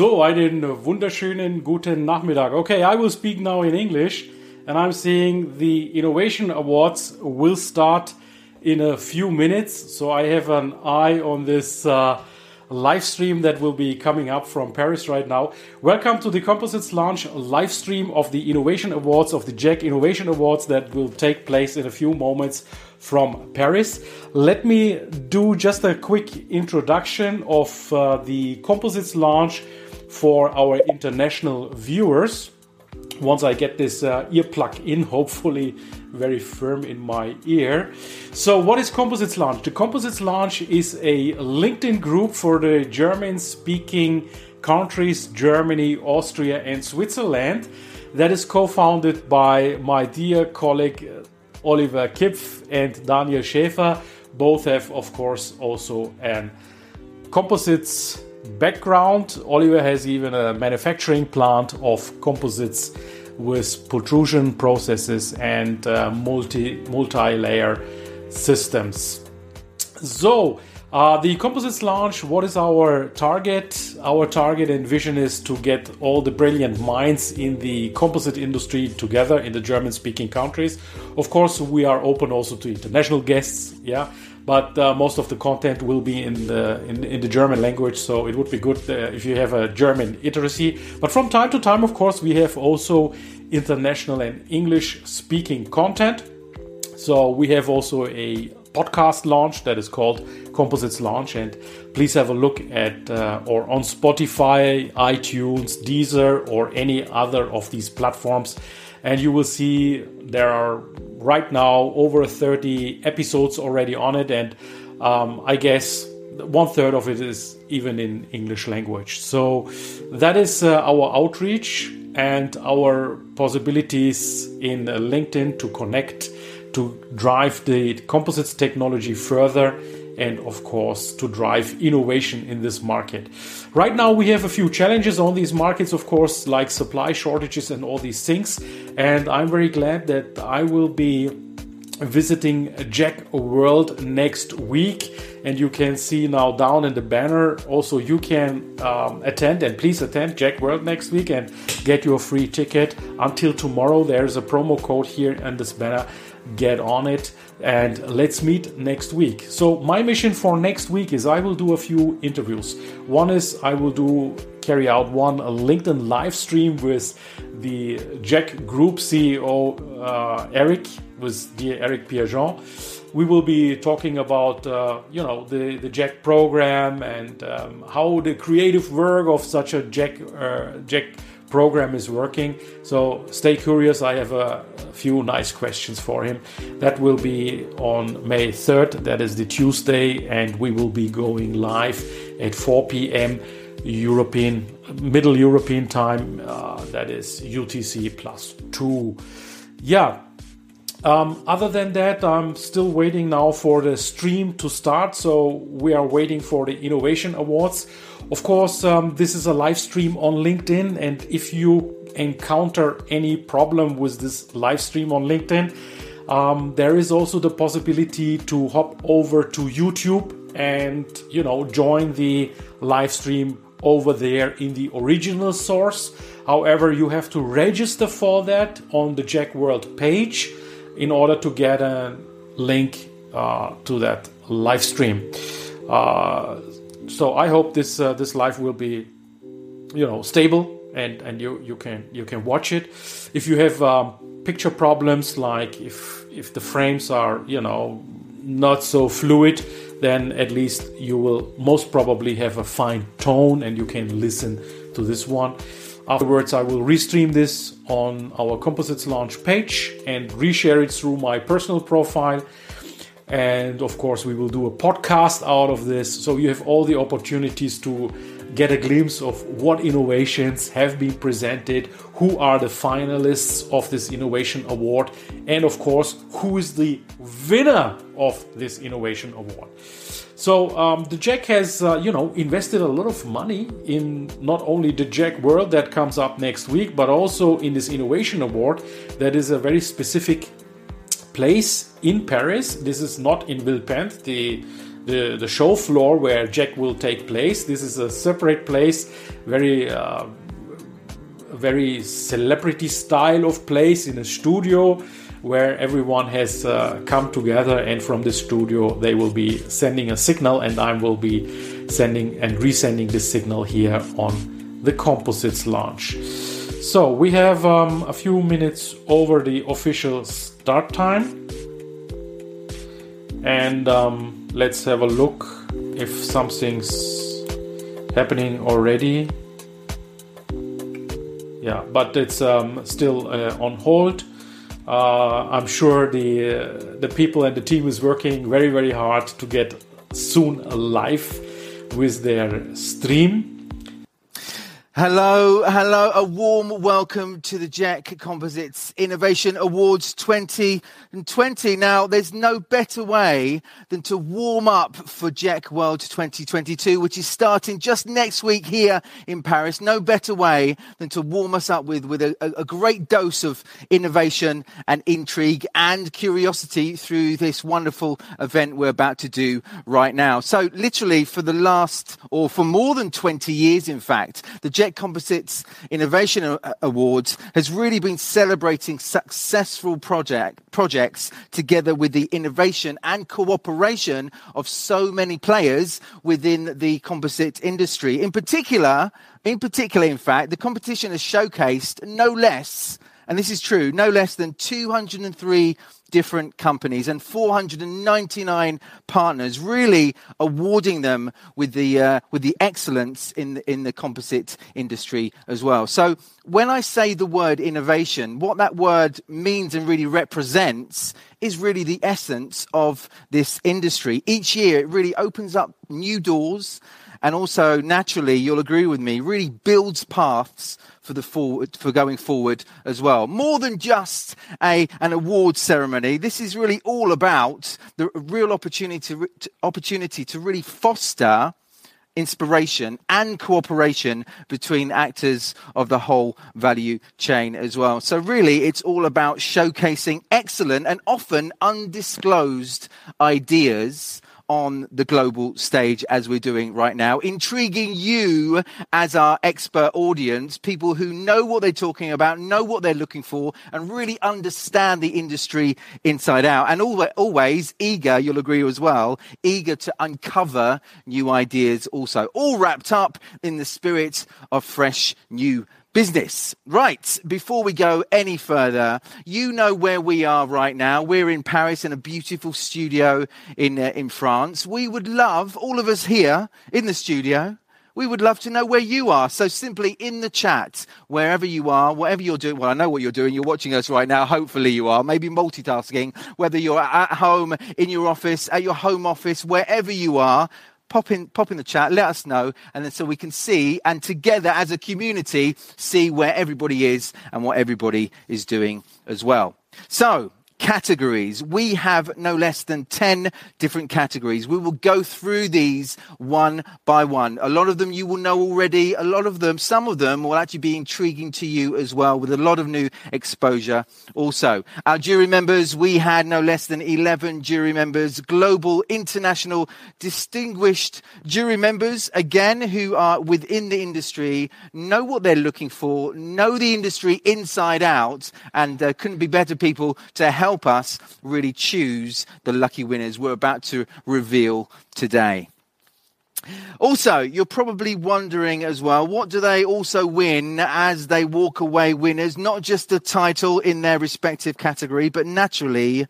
So, einen wunderschönen guten Nachmittag. Okay, I will speak now in English, and I'm seeing the Innovation Awards will start in a few minutes. So I have an eye on this uh, live stream that will be coming up from Paris right now. Welcome to the Composites Lounge live stream of the Innovation Awards of the JEC Innovation Awards that will take place in a few moments from Paris. Let me do just a quick introduction of uh, the Composites Lounge for our international viewers. Once I get this uh, earplug in, hopefully very firm in my ear. So, what is Composites Lounge? The Composites Lounge is a LinkedIn group for the German speaking countries Germany, Austria, and Switzerland that is co founded by my dear colleague Oliver Kipf and Daniel Schäfer. Both have, of course, also an composites background. Oliver has even a manufacturing plant of composites with pultrusion processes and uh, multi multi-layer systems. So uh, the composites lounge. What is our target? Our target and vision is to get all the brilliant minds in the composite industry together in the German-speaking countries. Of course, we are open also to international guests. Yeah, but uh, most of the content will be in the in, in, the German language. So it would be good uh, if you have a German literacy. But from time to time, of course, we have also international and English speaking content. So we have also a podcast launch that is called Composites Lounge, and please have a look at uh, or on Spotify, iTunes, Deezer, or any other of these platforms, and you will see there are right now over 30 episodes already on it, and um, I guess one third of it is even in English language. So that is uh, our outreach and our possibilities in LinkedIn to connect, to drive the composites technology further, and of course to drive innovation in this market. Right now, we have a few challenges on these markets, of course, like supply shortages and all these things. And I'm very glad that I will be visiting JEC World next week. And you can see now down in the banner. Also, you can um, attend and please attend JEC World next week and get your free ticket. Until tomorrow, there's a promo code here in this banner. Get on it and let's meet next week. So, my mission for next week is I will do a few interviews. One is I will do carry out one LinkedIn live stream with the JEC Group CEO uh, Eric with dear Eric Pierrejean. We will be talking about uh, you know the the JEC program and um, how the creative work of such a JEC uh, JEC program is working. So stay curious. I have a, few nice questions for him. That will be on May 3rd. That is the Tuesday, and we will be going live at 4 p.m. European Middle European time. Uh, that is UTC plus two. Yeah, um, other than that, I'm still waiting now for the stream to start. So we are waiting for the Innovation Awards. Of course, um, this is a live stream on LinkedIn, and if you encounter any problem with this live stream on LinkedIn, um, there is also the possibility to hop over to YouTube and you know join the live stream over there in the original source. However, you have to register for that on the JEC World page in order to get a link uh, to that live stream. Uh, so I hope this uh, this live will be, you know, stable and and you you can you can watch it. If you have um, picture problems, like if if the frames are you know not so fluid, then at least you will most probably have a fine tone and you can listen to this one. Afterwards, I will restream this on our Composites Lounge page and reshare it through my personal profile. And of course, we will do a podcast out of this. So you have all the opportunities to get a glimpse of what innovations have been presented, who are the finalists of this innovation award, and of course, who is the winner of this innovation award. So um, the JEC has, uh, you know, invested a lot of money in not only the JEC World that comes up next week, but also in this innovation award that is a very specific place in Paris. This is not in Villepinte, the the, the show floor where JEC will take place. This is a separate place, very uh, very celebrity style of place in a studio where everyone has uh, come together and from the studio they will be sending a signal and I will be sending and resending the signal here on the composites lounge. So we have um, a few minutes over the official start time. And um, let's have a look if something's happening already. Yeah but it's um, still uh, on hold. Uh, I'm sure the uh, the people and the team is working very very hard to get soon live with their stream Hello, hello, a warm welcome to the JEC Composites Innovation Awards 2020. Now, there's no better way than to warm up for JEC World 2022, which is starting just next week here in Paris. No better way than to warm us up with, with a, a great dose of innovation and intrigue and curiosity through this wonderful event we're about to do right now. So, literally, for the last, or for more than 20 years, in fact, the Composites Innovation Awards has really been celebrating successful project, projects together with the innovation and cooperation of so many players within the composite industry. In particular, in particular, in fact, the competition has showcased no less, and this is true, no less than 203 different companies and 499 partners, really awarding them with the uh, with the excellence in the, in the composite industry as well. So when I say the word innovation, what that word means and really represents is really the essence of this industry. Each year, it really opens up new doors and also naturally you'll agree with me really builds paths for the forward, for going forward as well. More than just a, an award ceremony, this is really all about the real opportunity to, opportunity to really foster inspiration and cooperation between actors of the whole value chain as well. So, really, it's all about showcasing excellent and often undisclosed ideas on the global stage as we're doing right now, intriguing you as our expert audience, people who know what they're talking about, know what they're looking for, and really understand the industry inside out. And always eager, you'll agree as well, eager to uncover new ideas also, all wrapped up in the spirit of fresh new business. Right, before we go any further, you know where we are right now. We're in Paris in a beautiful studio in, uh, in France. We would love, all of us here in the studio, we would love to know where you are. So simply in the chat, wherever you are, whatever you're doing. Well, I know what you're doing. You're watching us right now. Hopefully you are. Maybe multitasking, whether you're at home, in your office, at your home office, wherever you are pop in, pop in the chat, let us know, and then so we can see and together as a community see where everybody is and what everybody is doing as well. So, categories. We have no less than 10 different categories. We will go through these one by one. A lot of them you will know already. A lot of them, some of them will actually be intriguing to you as well with a lot of new exposure also. Our jury members, we had no less than 11 jury members, global, international, distinguished jury members, again, who are within the industry, know what they're looking for, know the industry inside out, and uh, couldn't be better people to help help us really choose the lucky winners we're about to reveal today. Also, you're probably wondering as well, what do they also win as they walk away winners? Not just a title in their respective category, but naturally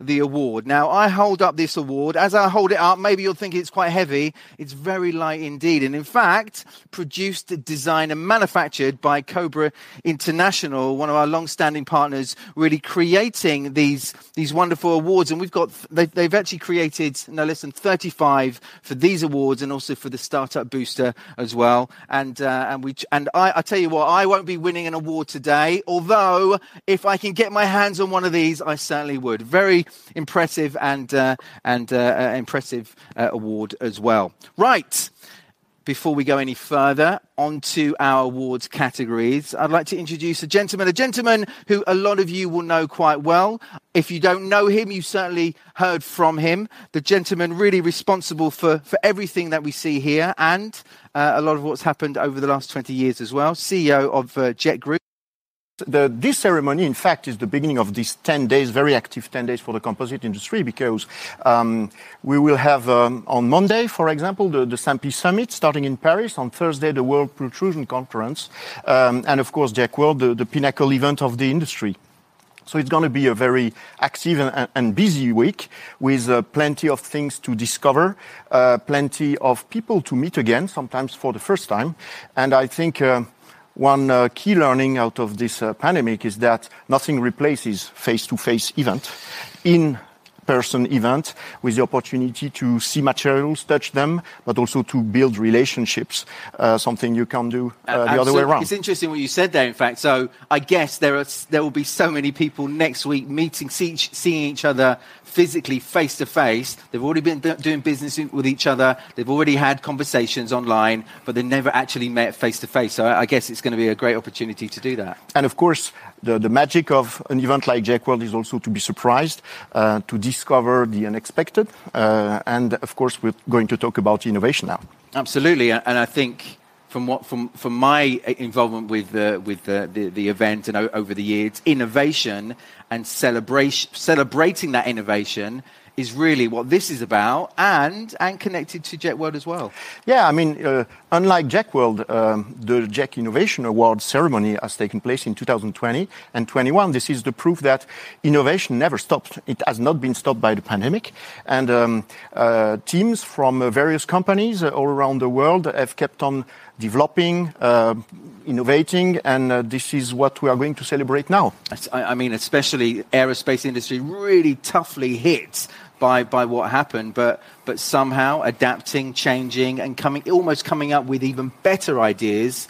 the award. Now, I hold up this award. As I hold it up, maybe you'll think it's quite heavy. It's very light indeed. And in fact, produced, designed, and manufactured by Cobra International, one of our long standing partners, really creating these, these wonderful awards. And we've got, they've, they've actually created no less than 35 for these awards and also for the Startup Booster as well. And, uh, and we, and I, I tell you what, I won't be winning an award today, although if I can get my hands on one of these, I certainly would. Very impressive and, uh, and uh, uh impressive uh, award as well. Right before we go any further onto our awards categories, I'd like to introduce a gentleman, a gentleman who a lot of you will know quite well. If you don't know him, you certainly heard from him. The gentleman really responsible for, for everything that we see here and uh, a lot of what's happened over the last 20 years as well. CEO of JEC Group. The, this ceremony, in fact, is the beginning of these 10 days, very active 10 days for the composite industry, because um, we will have um, on Monday, for example, the, the SAMPE Summit starting in Paris, on Thursday, the World Pultrusion Conference, um, and of course, JEC World, the, the pinnacle event of the industry. So it's going to be a very active and, and busy week with uh, plenty of things to discover, uh, plenty of people to meet again, sometimes for the first time. And I think uh, one uh, key learning out of this uh, pandemic is that nothing replaces face-to-face event. In person event with the opportunity to see materials, touch them, but also to build relationships, uh, something you can do uh, the other way around. It's interesting what you said there, in fact. So I guess there, are, there will be so many people next week meeting, see, seeing each other physically face to face. They've already been doing business with each other. They've already had conversations online, but they never actually met face to face. So I guess it's going to be a great opportunity to do that. And of course, the, the magic of an event like JEC World is also to be surprised, uh, to discover the unexpected. Uh, and of course, we're going to talk about innovation now. Absolutely. And I think from what from from my involvement with the with the, the, the event and over the years, innovation and celebration celebrating that innovation is really what this is about and and connected to JEC World as well. Yeah, I mean, uh, unlike JEC World, um, the JEC Innovation Award ceremony has taken place in 2020 and 21. This is the proof that innovation never stopped. It has not been stopped by the pandemic, and um, uh, teams from uh, various companies all around the world have kept on developing, uh, innovating, and uh, this is what we are going to celebrate now. I mean, especially aerospace industry really toughly hit by, by what happened, but, but somehow adapting, changing, and coming, almost coming up with even better ideas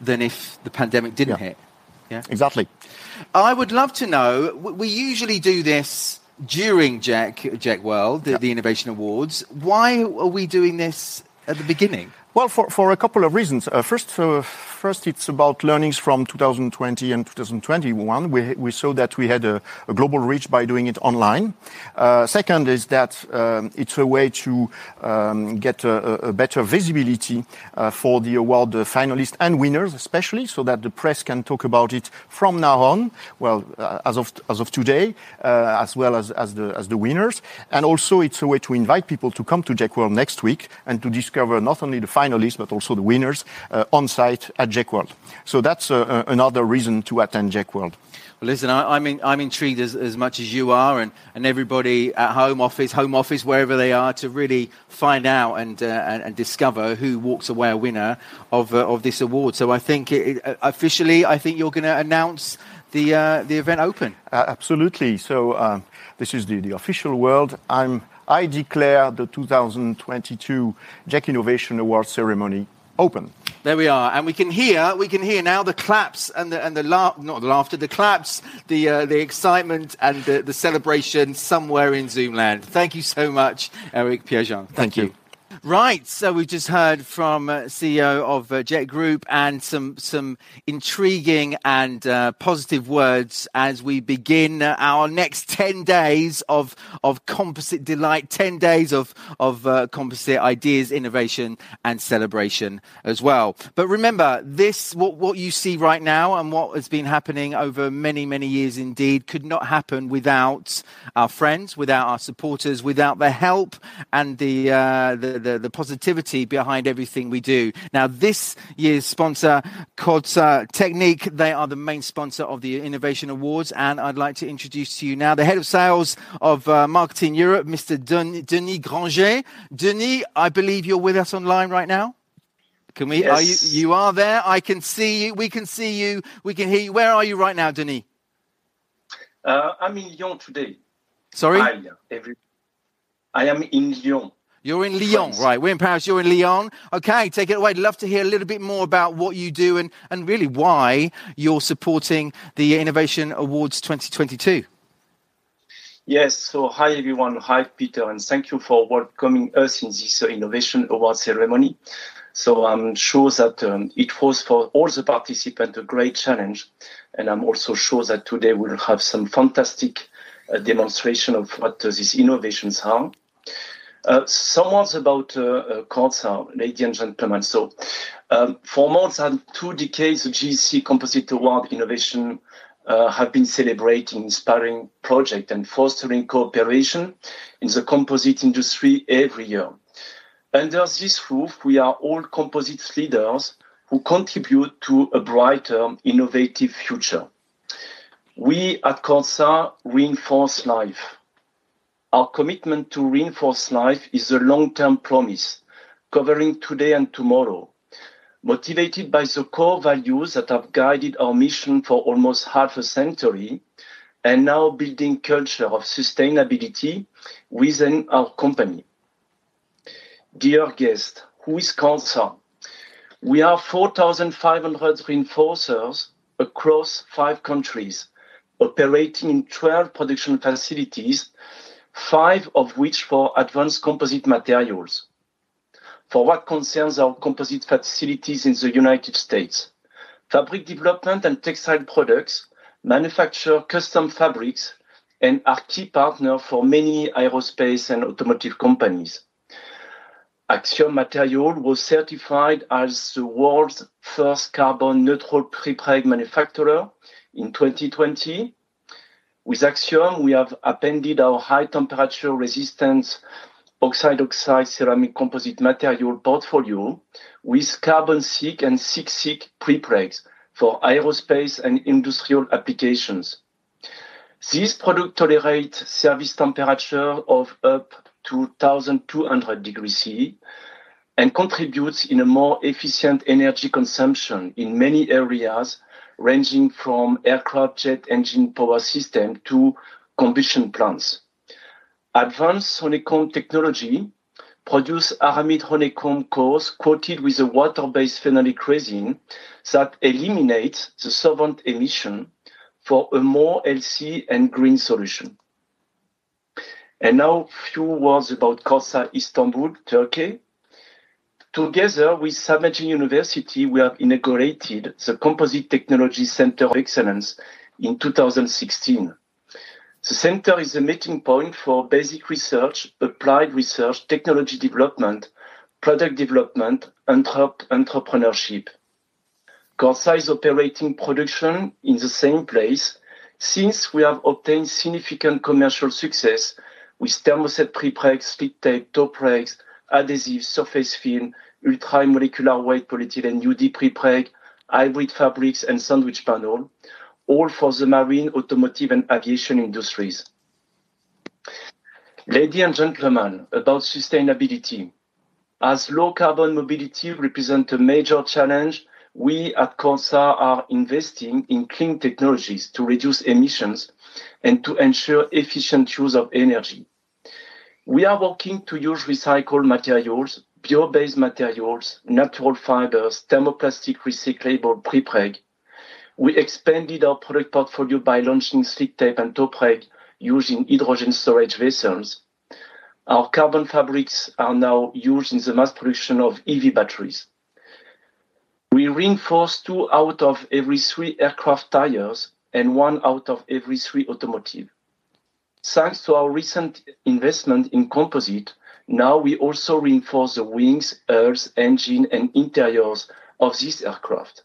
than if the pandemic didn't yeah. hit. Yeah, exactly. I would love to know. We usually do this during JEC JEC World, the, yeah. the Innovation Awards. Why are we doing this at the beginning? Well, for, for a couple of reasons. Uh, first, uh, first, it's about learnings from 2020 and 2021. We, we saw that we had a, global reach by doing it online. Uh, second is that um, it's a way to um, get a, better visibility uh, for the award finalists and winners, especially, so that the press can talk about it from now on. Well, uh, as of as of today, uh, as well as as the as the winners, and also it's a way to invite people to come to JEC World next week and to discover not only the finalists, but also the winners uh, on site at JEC World. So that's uh, uh, another reason to attend JEC World. Well, listen, I, am in, I'm intrigued as, as much as you are, and, and everybody at home office, home office, wherever they are, to really find out and, uh, discover who walks away a winner of, uh, of this award. So I think officially, I think you're going to announce the, uh, the event open. absolutely. So this is the, the official world. I'm I declare the 2022 JEC Innovation Award ceremony open. There we are, and we can hear we can hear now the claps and the and the laugh, not the laughter, the claps, the uh, the excitement and the, the celebration somewhere in Zoomland. Thank you so much, Eric Pierrejean. Thank, Thank you. you. Right, so we've just heard from uh, CEO of uh, JEC Group and some some intriguing and uh, positive words as we begin uh, our next ten days of of composite delight, ten days of of composite ideas, innovation, and celebration as well. But remember, this what what you see right now and what has been happening over many many years, indeed, could not happen without our friends, without our supporters, without the help and the the, the the, the positivity behind everything we do. Now, this year's sponsor, Kordsa Technique, they are the main sponsor of the Innovation Awards. And I'd like to introduce to you now the head of sales of uh, Marketing Europe, Mr. Denis Granger. Denis, I believe you're with us online right now. Can we? Yes. Are you? You are there. I can see you. We can see you. We can hear you. Where are you right now, Denis? Uh, I'm in Lyon today. Sorry, I, every, I am in Lyon. You're in Lyon, France. right? We're in Paris. You're in Lyon. Okay, take it away. I'd love to hear a little bit more about what you do and and really why you're supporting the Innovation Awards 2022. Yes, so hi everyone. Hi Peter, and thank you for welcoming us in this uh, Innovation Award ceremony. So I'm sure that um, it was for all the participants a great challenge, and I'm also sure that today we'll have some fantastic uh, demonstration of what uh, these innovations are. Uh, some words about uh, uh, Kordsa, ladies and gentlemen. So, um, for more than two decades, the JEC Composite Award Innovation uh, have been celebrating inspiring projects and fostering cooperation in the composite industry every year. Under this roof, we are all composite leaders who contribute to a brighter, innovative future. We at Kordsa reinforce life. Our commitment to reinforce life is a long-term promise, covering today and tomorrow, motivated by the core values that have guided our mission for almost half a century, and now building culture of sustainability within our company. Dear guest, who is Kordsa? We are 4,500 reinforcers across five countries, operating in 12 production facilities, five of which for advanced composite materials. For what concerns our composite facilities in the United States, fabric development and textile products manufacture custom fabrics and are key partner for many aerospace and automotive companies. Axiom Material was certified as the world's first carbon neutral prepreg manufacturer in 2020. With Axiom, we have appended our high temperature resistant oxide-oxide ceramic composite material portfolio with carbon seek and thick thick prepregs for aerospace and industrial applications. These products tolerate service temperature of up to 1200 degrees C and contributes in a more efficient energy consumption in many areas ranging from aircraft jet engine power system to combustion plants. Advanced honeycomb technology produce aramid honeycomb cores coated with a water-based phenolic resin that eliminates the solvent emission for a more healthy and green solution. And now, few words about Kordsa Istanbul, Turkey. Together with Sabancı University, we have inaugurated the Composite Technology Center of Excellence in 2016. The center is a meeting point for basic research, applied research, technology development, product development, and entrepreneurship. Kordsa is operating production in the same place since we have obtained significant commercial success with thermoset prepregs, slit tape, pregs, adhesives, surface film, ultra molecular weight polyethylene UD prepreg, hybrid fabrics, and sandwich panel, all for the marine, automotive, and aviation industries. Ladies and gentlemen, about sustainability. As low carbon mobility represents a major challenge, we at Kordsa are investing in clean technologies to reduce emissions and to ensure efficient use of energy. We are working to use recycled materials, bio-based materials, natural fibers, thermoplastic recyclable prepreg. We expanded our product portfolio by launching slit tape and towpreg used in hydrogen storage vessels. Our carbon fabrics are now used in the mass production of EV batteries. We reinforce two out of every three aircraft tires and one out of every three automotive. Thanks to our recent investment in composite, now we also reinforce the wings, hulls, engine, and interiors of this aircraft.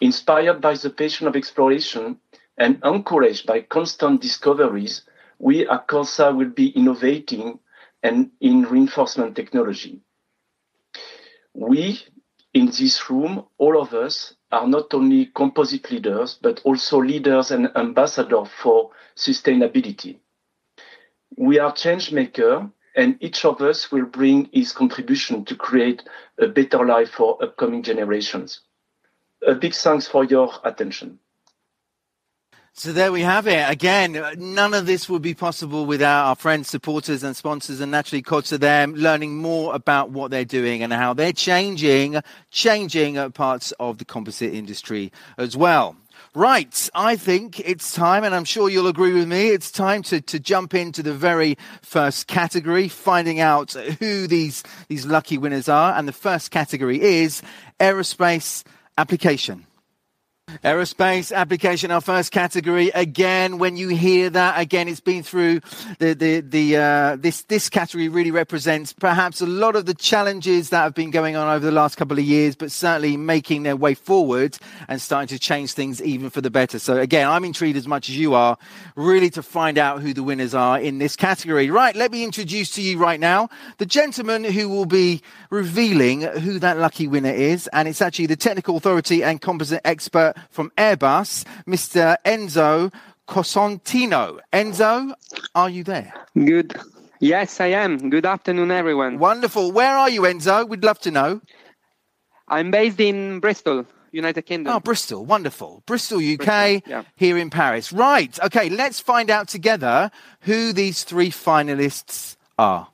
Inspired by the passion of exploration and encouraged by constant discoveries, we at Kordsa will be innovating and in reinforcement technology. we in this room, all of us are not only composite leaders, but also leaders and ambassadors for sustainability. We are change maker and each of us will bring his contribution to create a better life for upcoming generations. A big thanks for your attention. So there we have it. Again, none of this would be possible without our friends, supporters, and sponsors, and naturally, Coach to them learning more about what they're doing and how they're changing, changing uh, parts of the composite industry as well. Right, I think it's time, and I'm sure you'll agree with me, it's time to, to jump into the very first category, finding out who these, these lucky winners are. And the first category is aerospace application. Aerospace application, our first category. Again, when you hear that, again, it's been through the, the, the, uh, this, this category really represents perhaps a lot of the challenges that have been going on over the last couple of years, but certainly making their way forward and starting to change things even for the better. So again, I'm intrigued as much as you are, really to find out who the winners are in this category. Right. Let me introduce to you right now the gentleman who will be revealing who that lucky winner is. And it's actually the technical authority and composite expert from Airbus, Mr. Enzo Cosentino. Enzo, are you there? Good. Yes, I am. Good afternoon, everyone. Wonderful. Where are you, Enzo? We'd love to know. I'm based in Bristol, United Kingdom. Oh, Bristol. Wonderful. Bristol, UK, Bristol, yeah. here in Paris. Right. Okay, let's find out together who these three finalists are.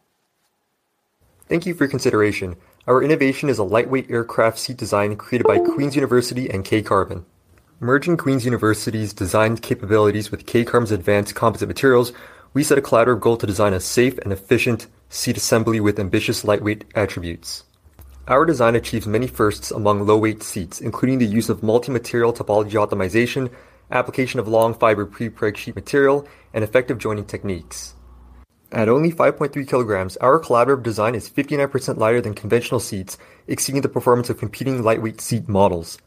Thank you for your consideration. Our innovation is a lightweight aircraft seat design created by Queen's University and K Carbon. Merging Queen's University's design capabilities with K-Carbon's advanced composite materials, we set a collaborative goal to design a safe and efficient seat assembly with ambitious lightweight attributes. Our design achieves many firsts among low-weight seats, including the use of multi-material topology optimization, application of long fiber pre-preg sheet material, and effective joining techniques. At only 5.3 kilograms, our collaborative design is 59% lighter than conventional seats, exceeding the performance of competing lightweight seat models.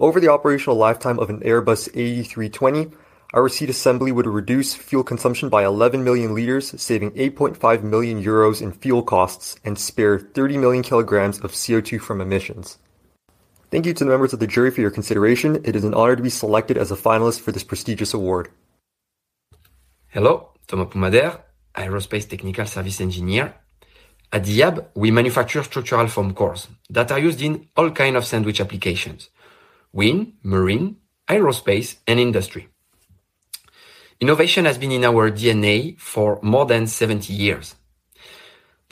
Over the operational lifetime of an Airbus A320, our seat assembly would reduce fuel consumption by 11 million liters, saving 8.5 million euros in fuel costs and spare 30 million kilograms of CO2 from emissions. Thank you to the members of the jury for your consideration. It is an honor to be selected as a finalist for this prestigious award. Hello, Thomas Poumader, Aerospace Technical Service Engineer. At Diab, we manufacture structural foam cores that are used in all kinds of sandwich applications wind, marine, aerospace, and industry. Innovation has been in our DNA for more than 70 years.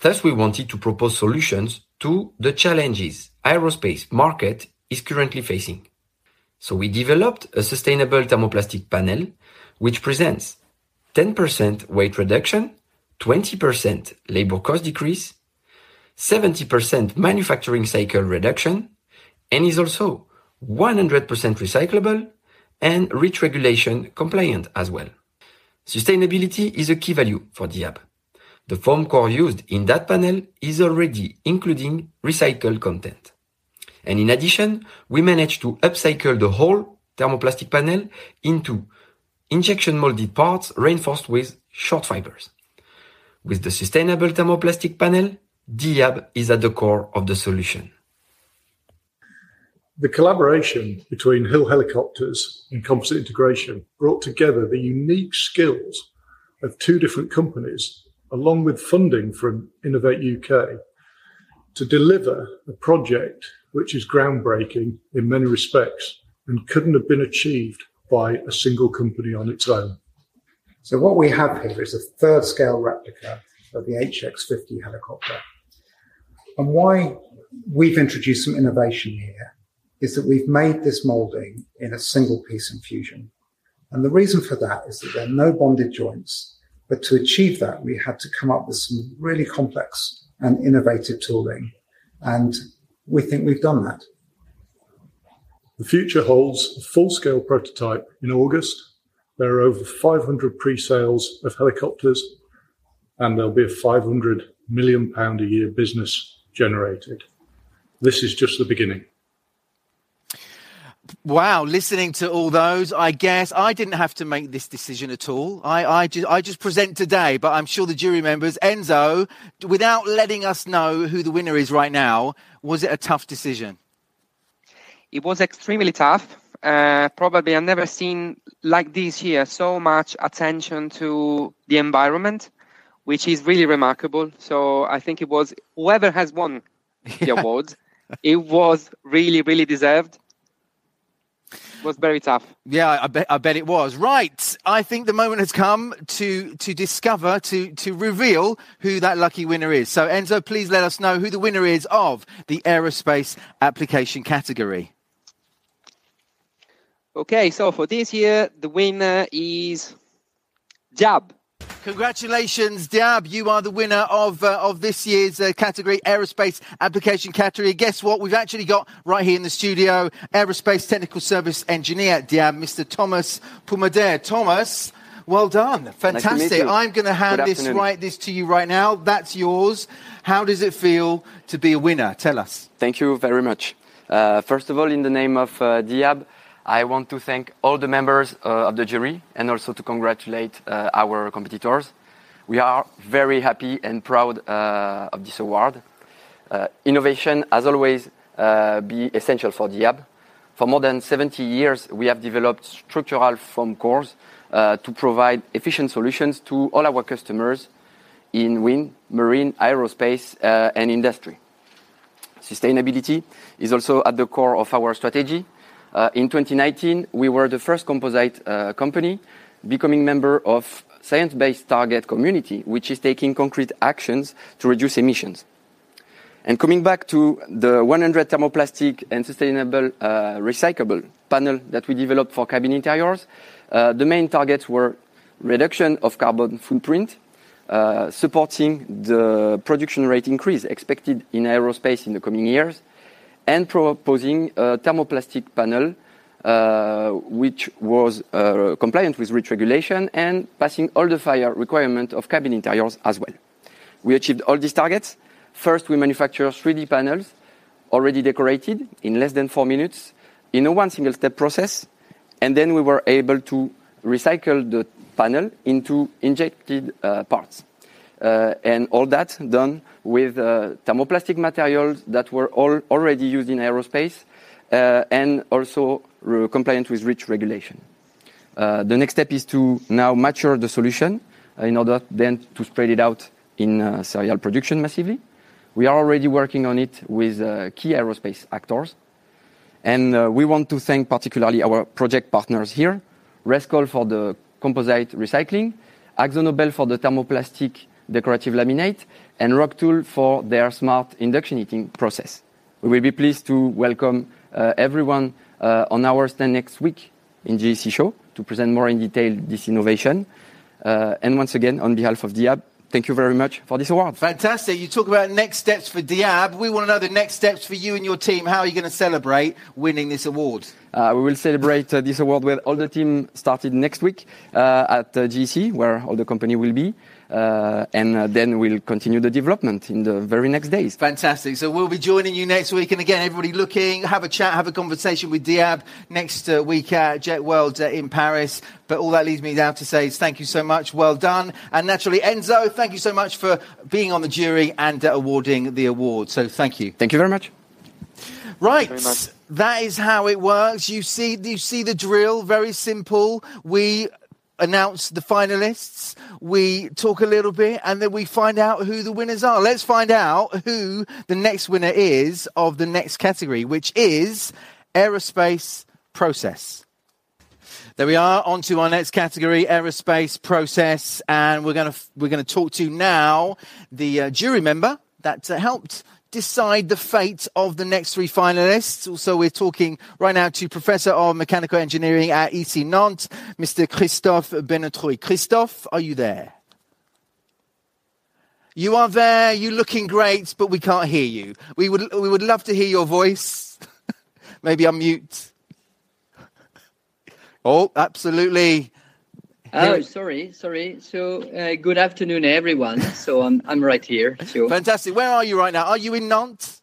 Thus, we wanted to propose solutions to the challenges aerospace market is currently facing. So we developed a sustainable thermoplastic panel which presents 10% weight reduction, 20% labor cost decrease, 70% manufacturing cycle reduction, and is also 100% recyclable, and REACH regulation compliant as well. Sustainability is a key value for Diab. The foam core used in that panel is already including recycled content. And in addition, we managed to upcycle the whole thermoplastic panel into injection molded parts reinforced with short fibers. With the sustainable thermoplastic panel, Diab is at the core of the solution. The collaboration between Hill Helicopters and Composite Integration brought together the unique skills of two different companies, along with funding from Innovate UK, to deliver a project which is groundbreaking in many respects and couldn't have been achieved by a single company on its own. So, what we have here is a third scale replica of the HX50 helicopter. And why we've introduced some innovation here is that we've made this molding in a single piece infusion. And the reason for that is that there are no bonded joints. But to achieve that, we had to come up with some really complex and innovative tooling. And we think we've done that. The future holds a full scale prototype in August. There are over 500 pre sales of helicopters, and there'll be a 500 million pound a year business generated. This is just the beginning. Wow, listening to all those, I guess I didn't have to make this decision at all. I, I, just, I just present today, but I'm sure the jury members, Enzo, without letting us know who the winner is right now, was it a tough decision? It was extremely tough. Uh, probably I've never seen like this year so much attention to the environment, which is really remarkable. So I think it was whoever has won the yeah. award, it was really, really deserved was very tough. Yeah, I bet, I bet it was. Right. I think the moment has come to, to discover, to, to reveal who that lucky winner is. So, Enzo, please let us know who the winner is of the aerospace application category. Okay, so for this year, the winner is Diab. Congratulations, Diab. You are the winner of uh, of this year's uh, category, aerospace application category. Guess what? We've actually got right here in the studio aerospace technical service engineer, Diab, Mr. Thomas Pumader. Thomas, well done. Fantastic. Nice I'm going to hand this right this to you right now. That's yours. How does it feel to be a winner? Tell us. Thank you very much. Uh, first of all, in the name of uh, Diab, I want to thank all the members uh, of the jury and also to congratulate uh, our competitors. We are very happy and proud uh, of this award. Innovation, as always, uh, be essential for Diab. For more than 70 years, we have developed structural foam cores to provide efficient solutions to all our customers in wind, marine, aerospace, and industry. Sustainability is also at the core of our strategy. Uh, in 2019, we were the first composite uh, company becoming member of Science-Based Target Community, which is taking concrete actions to reduce emissions. And coming back to the 100 thermoplastic and sustainable uh, recyclable panel that we developed for cabin interiors, the main targets were reduction of carbon footprint, supporting the production rate increase expected in aerospace in the coming years, and proposing a thermoplastic panel uh, which was uh, compliant with REACH regulation and passing all the fire requirement of cabin interiors as well. We achieved all these targets. First, we manufactured 3D panels already decorated in less than four minutes in a one single step process. And then we were able to recycle the panel into injected uh, parts. Uh, and all that done with uh, thermoplastic materials that were all already used in aerospace uh, and also compliant with REACH regulation. the next step is to now mature the solution in order then to spread it out in serial production massively. We are already working on it with key aerospace actors. And we want to thank particularly our project partners here, Rescoll for the composite recycling, AkzoNobel for the thermoplastic decorative laminate, and RocTool for their smart induction heating process. We will be pleased to welcome uh, everyone uh, on our stand next week in JEC show to present more in detail this innovation. Uh, and once again, on behalf of Diab, thank you very much for this award. Fantastic. You talk about next steps for Diab. We want to know the next steps for you and your team. How are you going to celebrate winning this award? Uh, we will celebrate uh, this award with all the team started next week uh, at JEC, where all the company will be. Uh, and uh, then we'll continue the development in the very next days. Fantastic. So we'll be joining you next week. And again, everybody looking, have a chat, have a conversation with Diab next uh, week at JEC World uh, in Paris. But all that leads me now to say is thank you so much. Well done. And naturally, Enzo, thank you so much for being on the jury and uh, awarding the award. So thank you. Thank you very much. Right. That is how it works. You see, you see the drill. Very simple. We announce the finalists, we talk a little bit, and then we find out who the winners are. Let's find out who the next winner is of the next category, which is aerospace process. There we are, on to our next category, aerospace process, and we're going to we're going to talk to now the uh, jury member that uh, helped decide the fate of the next three finalists. Also, we're talking right now to Professor of Mechanical Engineering at EC Nantes, Mr. Christophe Binetruy. Christophe, are you there? You are there. You're looking great, but we can't hear you. We would, we would love to hear your voice. Maybe unmute. oh, absolutely. Oh, sorry, sorry. So, uh, good afternoon, everyone. So, I'm I'm right here. So. Fantastic. Where are you right now? Are you in Nantes?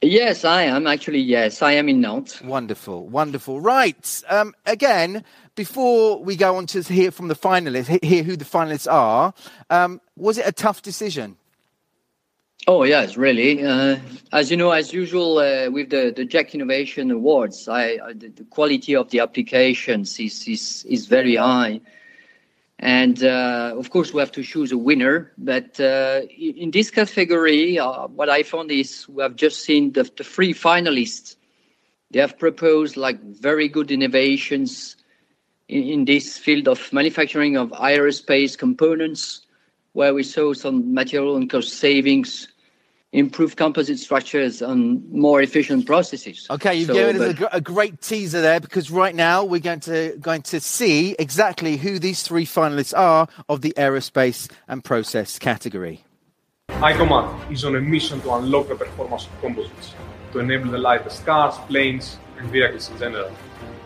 Yes, I am. Actually, yes, I am in Nantes. Wonderful, wonderful. Right. Um, again, before we go on to hear from the finalists, hear who the finalists are, um, was it a tough decision? Oh yes, really. Uh, as you know, as usual uh, with the the JEC Innovation Awards, I, I, the, the, quality of the applications is is, is very high, and uh, of course we have to choose a winner. But uh, in this category, uh, what I found is we have just seen the, the three finalists. They have proposed like very good innovations in, in this field of manufacturing of aerospace components, where we saw some material and cost savings improve composite structures and more efficient processes. Okay, you've so, given us a, a, great teaser there because right now we're going to going to see exactly who these three finalists are of the aerospace and process category. iCOMAT is on a mission to unlock the performance of composites to enable the lightest cars, planes, and vehicles in general.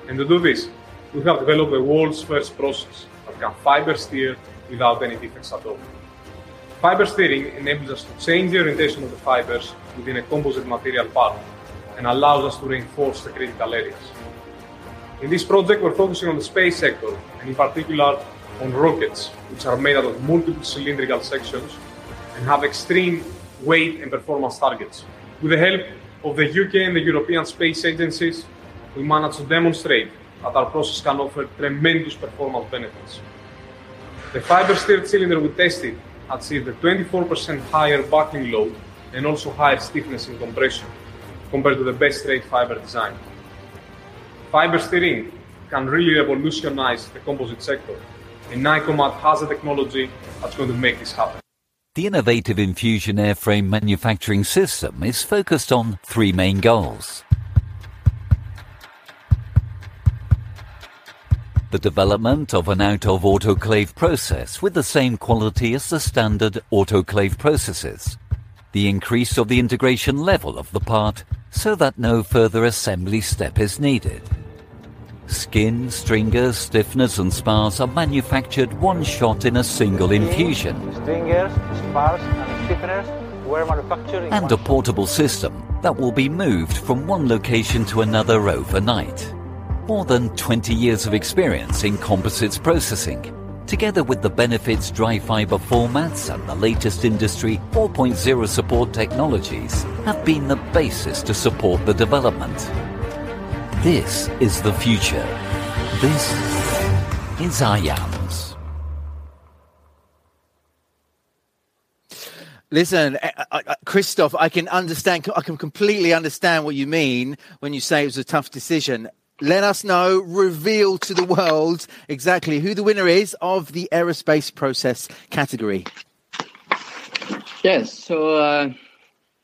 And to do this, we have developed the world's first process that can fiber steer without any defects at all. Fiber steering enables us to change the orientation of the fibers within a composite material part and allows us to reinforce the critical areas. In this project, we're focusing on the space sector, and in particular on rockets, which are made out of multiple cylindrical sections and have extreme weight and performance targets. With the help of the UK and the European space agencies, we managed to demonstrate that our process can offer tremendous performance benefits. The fiber steered cylinder we tested achieved a 24% higher buckling load and also higher stiffness in compression compared to the best straight fiber design. Fiber steering can really revolutionize the composite sector, and iCOMAT has a technology that's going to make this happen. The innovative infusion airframe manufacturing system is focused on three main goals. The development of an out-of-autoclave process with the same quality as the standard autoclave processes, the increase of the integration level of the part so that no further assembly step is needed. Skin, stringers, stiffeners and spars are manufactured one shot in a single infusion. Stringers, spars and stiffeners were manufactured And a portable system that will be moved from one location to another overnight more than 20 years of experience in composites processing, together with the benefits dry fiber formats and the latest Industry 4.0 support technologies, have been the basis to support the development. This is the future. This is IAMS. Listen, uh, uh, Christoph, I can understand, I can completely understand what you mean when you say it was a tough decision let us know, reveal to the world exactly who the winner is of the aerospace process category. Yes, so uh,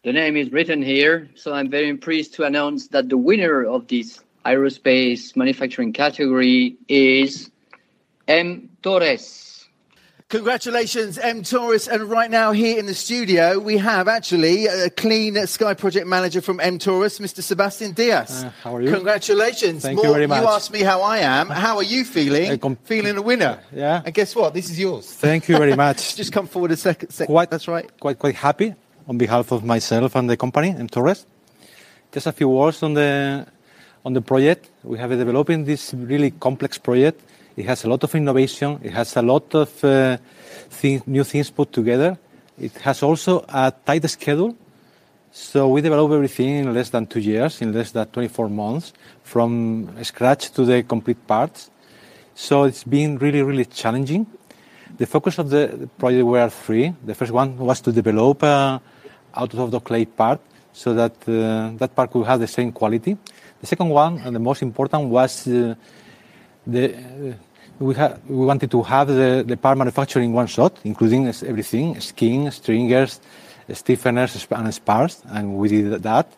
the name is written here. So I'm very pleased to announce that the winner of this aerospace manufacturing category is M. Torres. Congratulations, M. Torres. And right now, here in the studio, we have actually a clean Sky project manager from M. Torres, Mr. Sebastian Diaz. Uh, how are you? Congratulations. Thank More, you very much. You asked me how I am. How are you feeling? Com- feeling a winner. Yeah. And guess what? This is yours. Thank you very much. Just come forward a second. Sec- quite, That's right. Quite, quite happy on behalf of myself and the company, M. Torres. Just a few words on the, on the project. We have developing this really complex project. It has a lot of innovation. It has a lot of uh, new things put together. It has also a tight schedule. So we develop everything in less than two years, in less than 24 months, from scratch to the complete parts. So it's been really, really challenging. The focus of the project were three. The first one was to develop a out of the clay part so that uh, that part could have the same quality. The second one, and the most important, was uh, the uh, we, we wanted to have the, the part manufacturing one shot, including everything, skin, stringers, stiffeners, and spars, and we did that.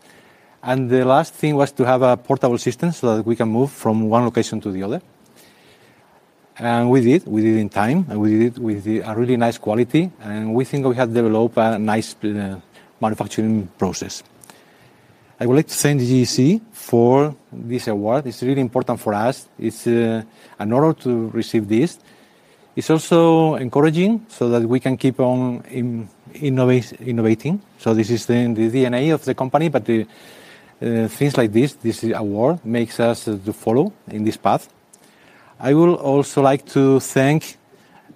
And the last thing was to have a portable system so that we can move from one location to the other. And we did, we did in time, and we did it with a really nice quality, and we think we have developed a nice uh, manufacturing process. I would like to thank the JEC for this award. It's really important for us. It's uh, an honor to receive this. It's also encouraging so that we can keep on innovate, innovating. So this is the, the DNA of the company, but the, uh, things like this, this award makes us to follow in this path. I would also like to thank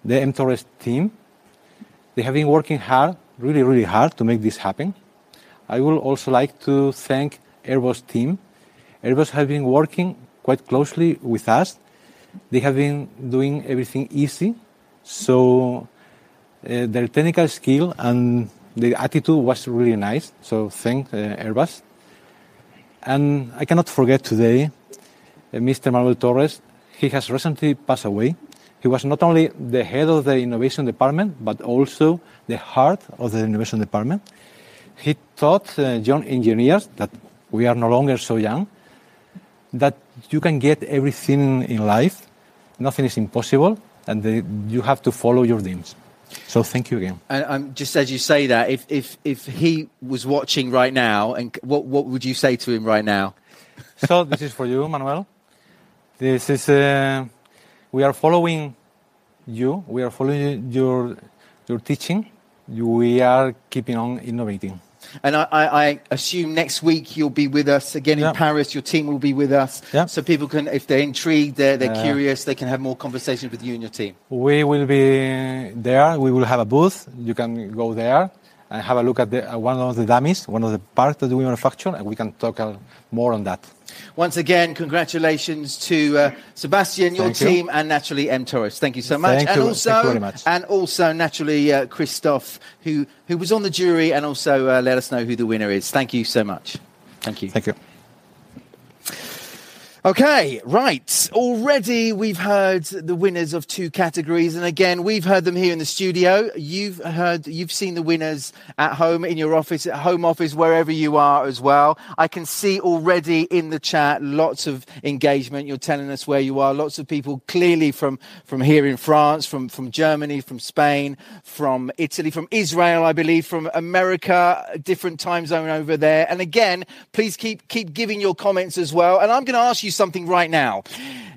the M. Torres team. They have been working hard, really, really hard to make this happen. I would also like to thank Airbus team. Airbus have been working quite closely with us. They have been doing everything easy, so uh, their technical skill and the attitude was really nice. So thank uh, Airbus. And I cannot forget today uh, Mr. Manuel Torres. He has recently passed away. He was not only the head of the innovation department, but also the heart of the innovation department. He taught uh, young engineers that we are no longer so young, that you can get everything in life, nothing is impossible, and the, you have to follow your dreams. So thank you again. And um, just as you say that, if, if, if he was watching right now, and what, what would you say to him right now? so this is for you, Manuel. This is uh, we are following you. We are following your your teaching. We are keeping on innovating. And I, I, assume next week you'll be with us again in Paris. Your team will be with us. So people can, if they're intrigued, they're, they're Uh, curious, they can have more conversations with you and your team. We will be there. We will have a booth. You can go there and have a look at the, uh, one of the dummies, one of the parts that we manufacture, and we can talk uh, more on that. Once again, congratulations to uh, Sebastian, your Thank you. team, and naturally M Torres. Thank you so much. Thank and you. also, you much. and also naturally uh, Christoph, who who was on the jury, and also uh, let us know who the winner is. Thank you so much. Thank you. Thank you. Okay, right. Already we've heard the winners of two categories, and again we've heard them here in the studio. You've heard, you've seen the winners at home, in your office, at home office, wherever you are as well. I can see already in the chat lots of engagement. You're telling us where you are. Lots of people clearly from from here in France, from from Germany, from Spain, from Italy, from Israel, I believe, from America, different time zone over there. And again, please keep keep giving your comments as well. And I'm going to ask you something right now.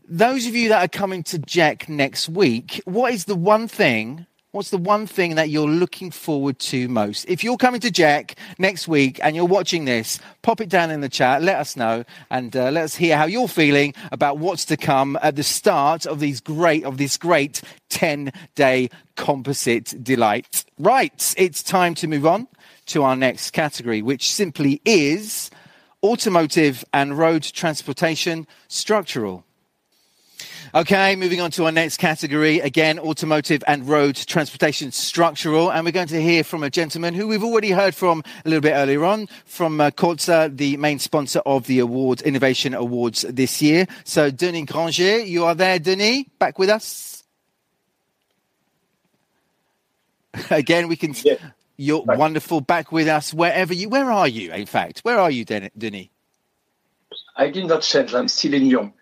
Those of you that are coming to JEC next week, what is the one thing? What's the one thing that you're looking forward to most? If you're coming to JEC next week and you're watching this, pop it down in the chat. Let us know and uh, let us hear how you're feeling about what's to come at the start of these great of this great 10 day composite delight. Right, it's time to move on to our next category, which simply is automotive and road transportation structural. Okay, moving on to our next category. Again, automotive and road transportation structural. And we're going to hear from a gentleman who we've already heard from a little bit earlier on, from uh, the main sponsor of the awards, Innovation Awards this year. So, Denis Granger, you are there, Denis, back with us? Again, we can. You're wonderful, back with us wherever you. Where are you? In fact, where are you, Den- Denis? I did not change. I'm still in Lyon.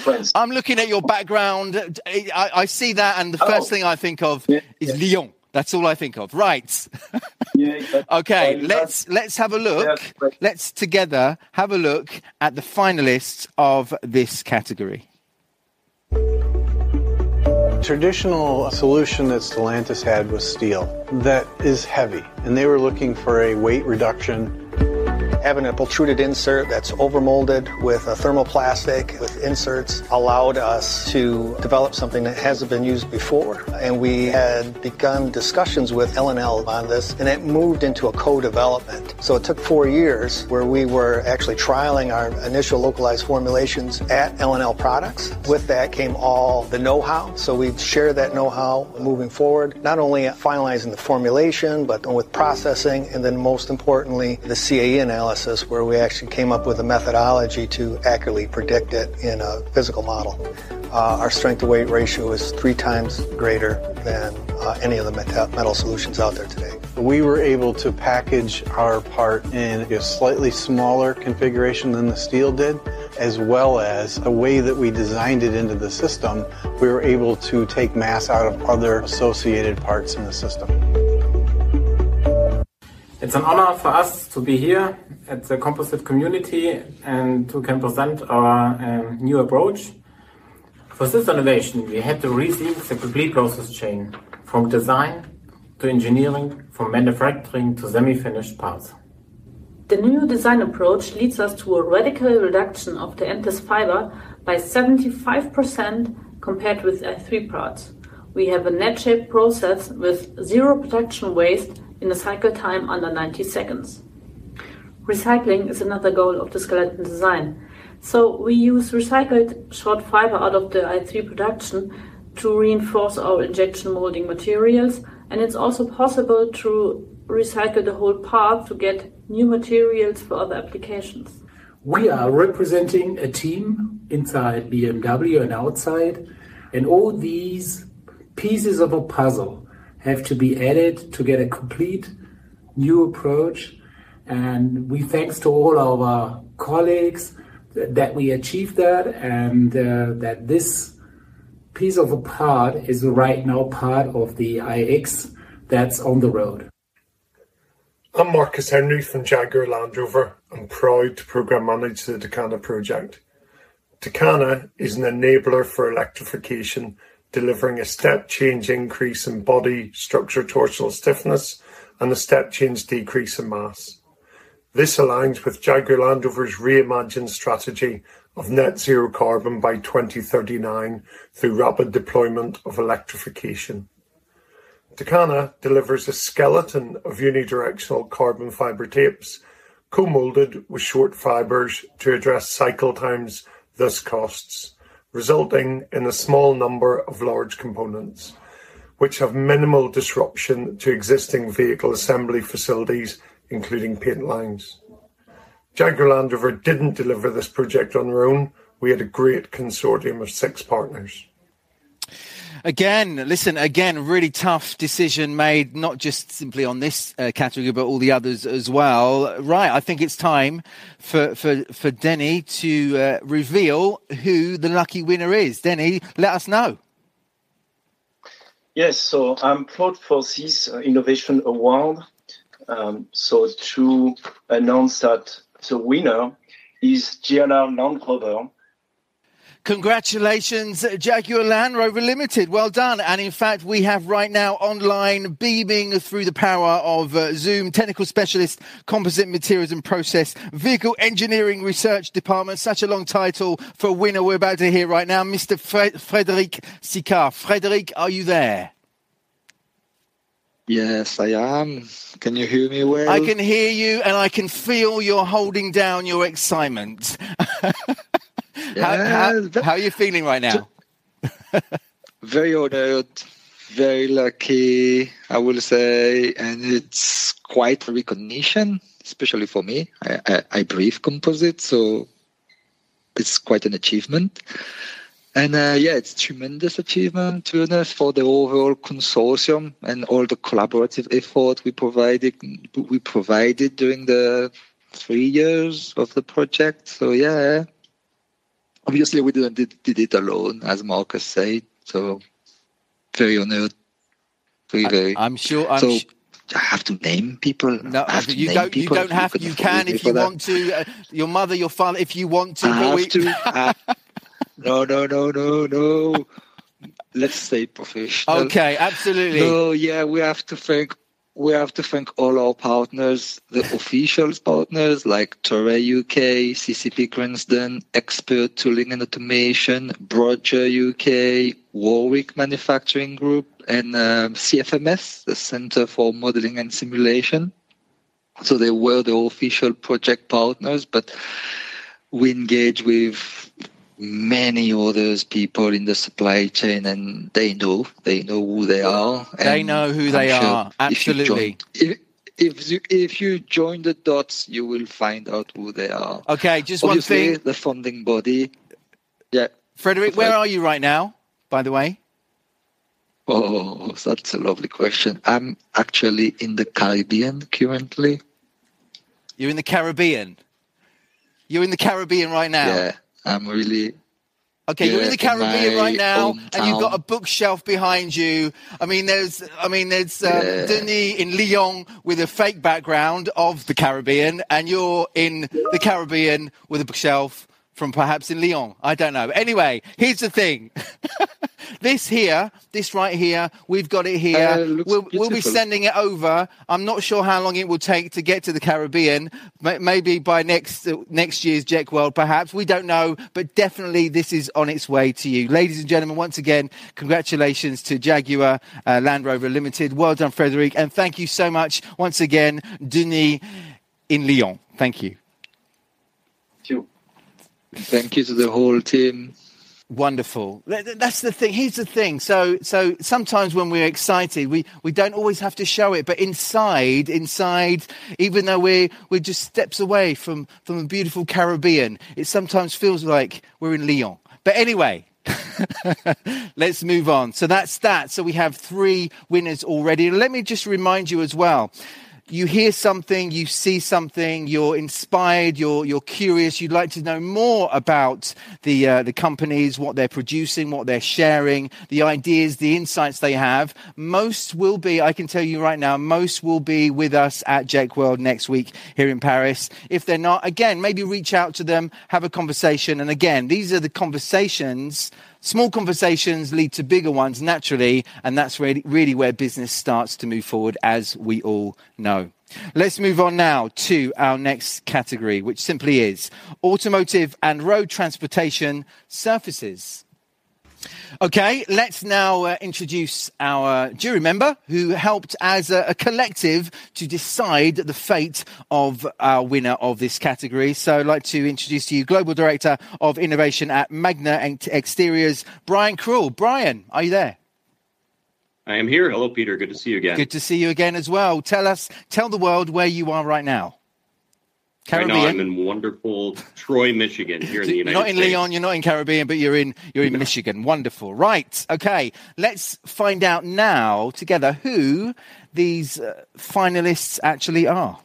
France. I'm looking at your background. I, I see that, and the Oh. first thing I think of is Lyon. That's all I think of. Right. okay. Let's let's have a look. Let's together have a look at the finalists of this category. Traditional solution that Stellantis had was steel that is heavy, and they were looking for a weight reduction. Having a pultruded insert that's overmolded with a thermoplastic with inserts allowed us to develop something that hasn't been used before. And we had begun discussions with L&L on this, and it moved into a co-development. So it took four years where we were actually trialing our initial localized formulations at L&L products. With that came all the know-how. So we share that know-how moving forward, not only finalizing the formulation, but with processing, and then most importantly, the CAE analysis, where we actually came up with a methodology to accurately predict it in a physical model. Uh, our strength to weight ratio is three times greater than uh, any of the metal solutions out there today. We were able to package our part in a slightly smaller configuration than the steel did, as well as the way that we designed it into the system, we were able to take mass out of other associated parts in the system. It's an honor for us to be here at the composite community and to can present our um, new approach. For this innovation, we had to rethink the complete process chain from design to engineering, from manufacturing to semi-finished parts. The new design approach leads us to a radical reduction of the endless fiber by 75% compared with i3 parts. We have a net shape process with zero production waste in a cycle time under 90 seconds. Recycling is another goal of the skeleton design. So we use recycled short fiber out of the i3 production to reinforce our injection molding materials, and it's also possible to recycle the whole part to get new materials for other applications. We are representing a team inside BMW and outside, and all these pieces of a puzzle have to be added to get a complete new approach. And we thanks to all our colleagues that we achieved that and uh, that this piece of a part is right now part of the iX that's on the road. I'm Marcus Henry from Jaguar Land Rover. I'm proud to program manage the TUCANA project. TUCANA is an enabler for electrification, delivering a step change increase in body structure torsional stiffness and a step change decrease in mass. This aligns with Jaguar Land Rover's reimagined strategy of net zero carbon by 2039 through rapid deployment of electrification. TUCANA delivers a skeleton of unidirectional carbon fiber tapes, co-molded with short fibers to address cycle times, thus costs, resulting in a small number of large components, which have minimal disruption to existing vehicle assembly facilities, including paint lines. Jaguar Land Rover didn't deliver this project on their own. We had a great consortium of six partners. Again, listen, again, really tough decision made, not just simply on this uh, category, but all the others as well. Right, I think it's time for, for, for Denny to uh, reveal who the lucky winner is. Denny, let us know. Yes, so I'm proud for this uh, innovation award. Um, so to announce that the winner is JLR Land Rover Congratulations, Jaguar Land Rover Limited. Well done. And in fact, we have right now online beaming through the power of uh, Zoom technical specialist, composite materials and process, vehicle engineering research department. Such a long title for a winner we're about to hear right now, Mr. Fre- Frederic Sicard. Frederic, are you there? Yes, I am. Can you hear me well? I can hear you and I can feel you're holding down your excitement. how, how, how, are you feeling right now? very honored, very lucky, I will say, and it's quite a recognition, especially for me. I, I, I breathe composite, so it's quite an achievement. And uh, yeah, it's tremendous achievement to honest for the overall consortium and all the collaborative effort we provided we provided during the three years of the project. So yeah, obviously we didn't did, did it alone, as Marcus said. So very honored. Very, very. I'm sure. I'm so, sh- I have to name people. No, you don't. You don't have. You, you can if you want to. Uh, your mother, your father, if you want to. I have we... to. no, no, no, no, no. Let's stay professional. Okay, absolutely. No, yeah, we have to thank we have to thank all our partners, the official partners like Toray UK, CCP Gransden, Expert Tooling and Automation, Broetje UK, Warwick Manufacturing Group, and um, CFMS, the Center for Modeling and Simulation. So they were the official project partners, but we engage with many others people in the supply chain and they know they know who they are they know who they sure are. absolutely if you, join, if, if you, if you join the dots you will find out who they are. Okay just Obviously, one thing. the funding body. Yeah. Frederick where are you right now by the way? Oh that's a lovely question. I'm actually in the caribbean currently. You're in the caribbean. You're in the caribbean right now. Yeah I'm really Okay, you're in the Caribbean in right now, hometown. and you've got a bookshelf behind you. I mean, there's, I mean, there's um, Yeah. Denis in Lyon with a fake background of the Caribbean, and you're in the Caribbean with a bookshelf from perhaps in Lyon. I don't know. Anyway, here's the thing. this here, this right here, we've got it here. Uh, we'll, we'll be sending it over. I'm not sure how long it will take to get to the Caribbean. Maybe by next uh, next year's JEC World, perhaps. We don't know, but definitely this is on its way to you. Ladies and gentlemen, once again, congratulations to Jaguar uh, Land Rover Limited. Well done, Frederic. And thank you so much once again, Denis in Lyon. Thank you. Thank you to the whole team. Wonderful. Th- th- That's the thing. Here's the thing. So, so sometimes when we're excited, we, we don't always have to show it. But inside, inside, even though we're we're just steps away from from a beautiful Caribbean, it sometimes feels like we're in Lyon. But anyway, let's move on. So that's that. So we have three winners already. Let me just remind you as well. You hear something, you see something, you're inspired, you're you're curious, you'd like to know more about the uh, the companies, what they're producing, what they're sharing, the ideas, the insights they have. Most will be, I can tell you right now, most will be with us at JEC World next week here in Paris. If they're not, again, maybe reach out to them, have a conversation. And again, these are the conversations Small conversations lead to bigger ones naturally, and that's really, really where business starts to move forward, as we all know. Let's move on now to our next category, which simply is automotive and road transportation surfaces. Okay, let's now uh, introduce our jury member who helped as a, a collective to decide the fate of our winner of this category. So I'd like to introduce to you Global Director of Innovation at Magna Exteriors, Brian Krull. Brian, are you there? I am here. Hello, Peter. Good to see you again. Good to see you again as well. Tell us, tell the world where you are right now. Right now, I'm in wonderful Troy, Michigan, here in the You're United not in States. Lyon, you're not in Caribbean, but you're in you're in Michigan. Wonderful. Right. Okay. Let's find out now together who these uh, finalists actually are.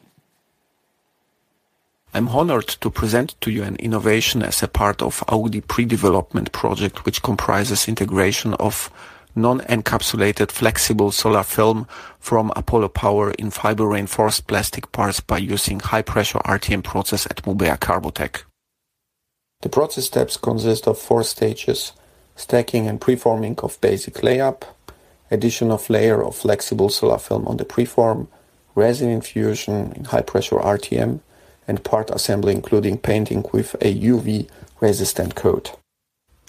I'm honored to present to you an innovation as a part of Audi pre-development project which comprises integration of non-encapsulated flexible solar film from Apollo Power in fiber reinforced plastic parts by using high pressure RTM process at Mubea Carbotech. The process steps consist of four stages, stacking and preforming of basic layup, addition of layer of flexible solar film on the preform, resin infusion in high pressure RTM, and part assembly including painting with a UV resistant coat.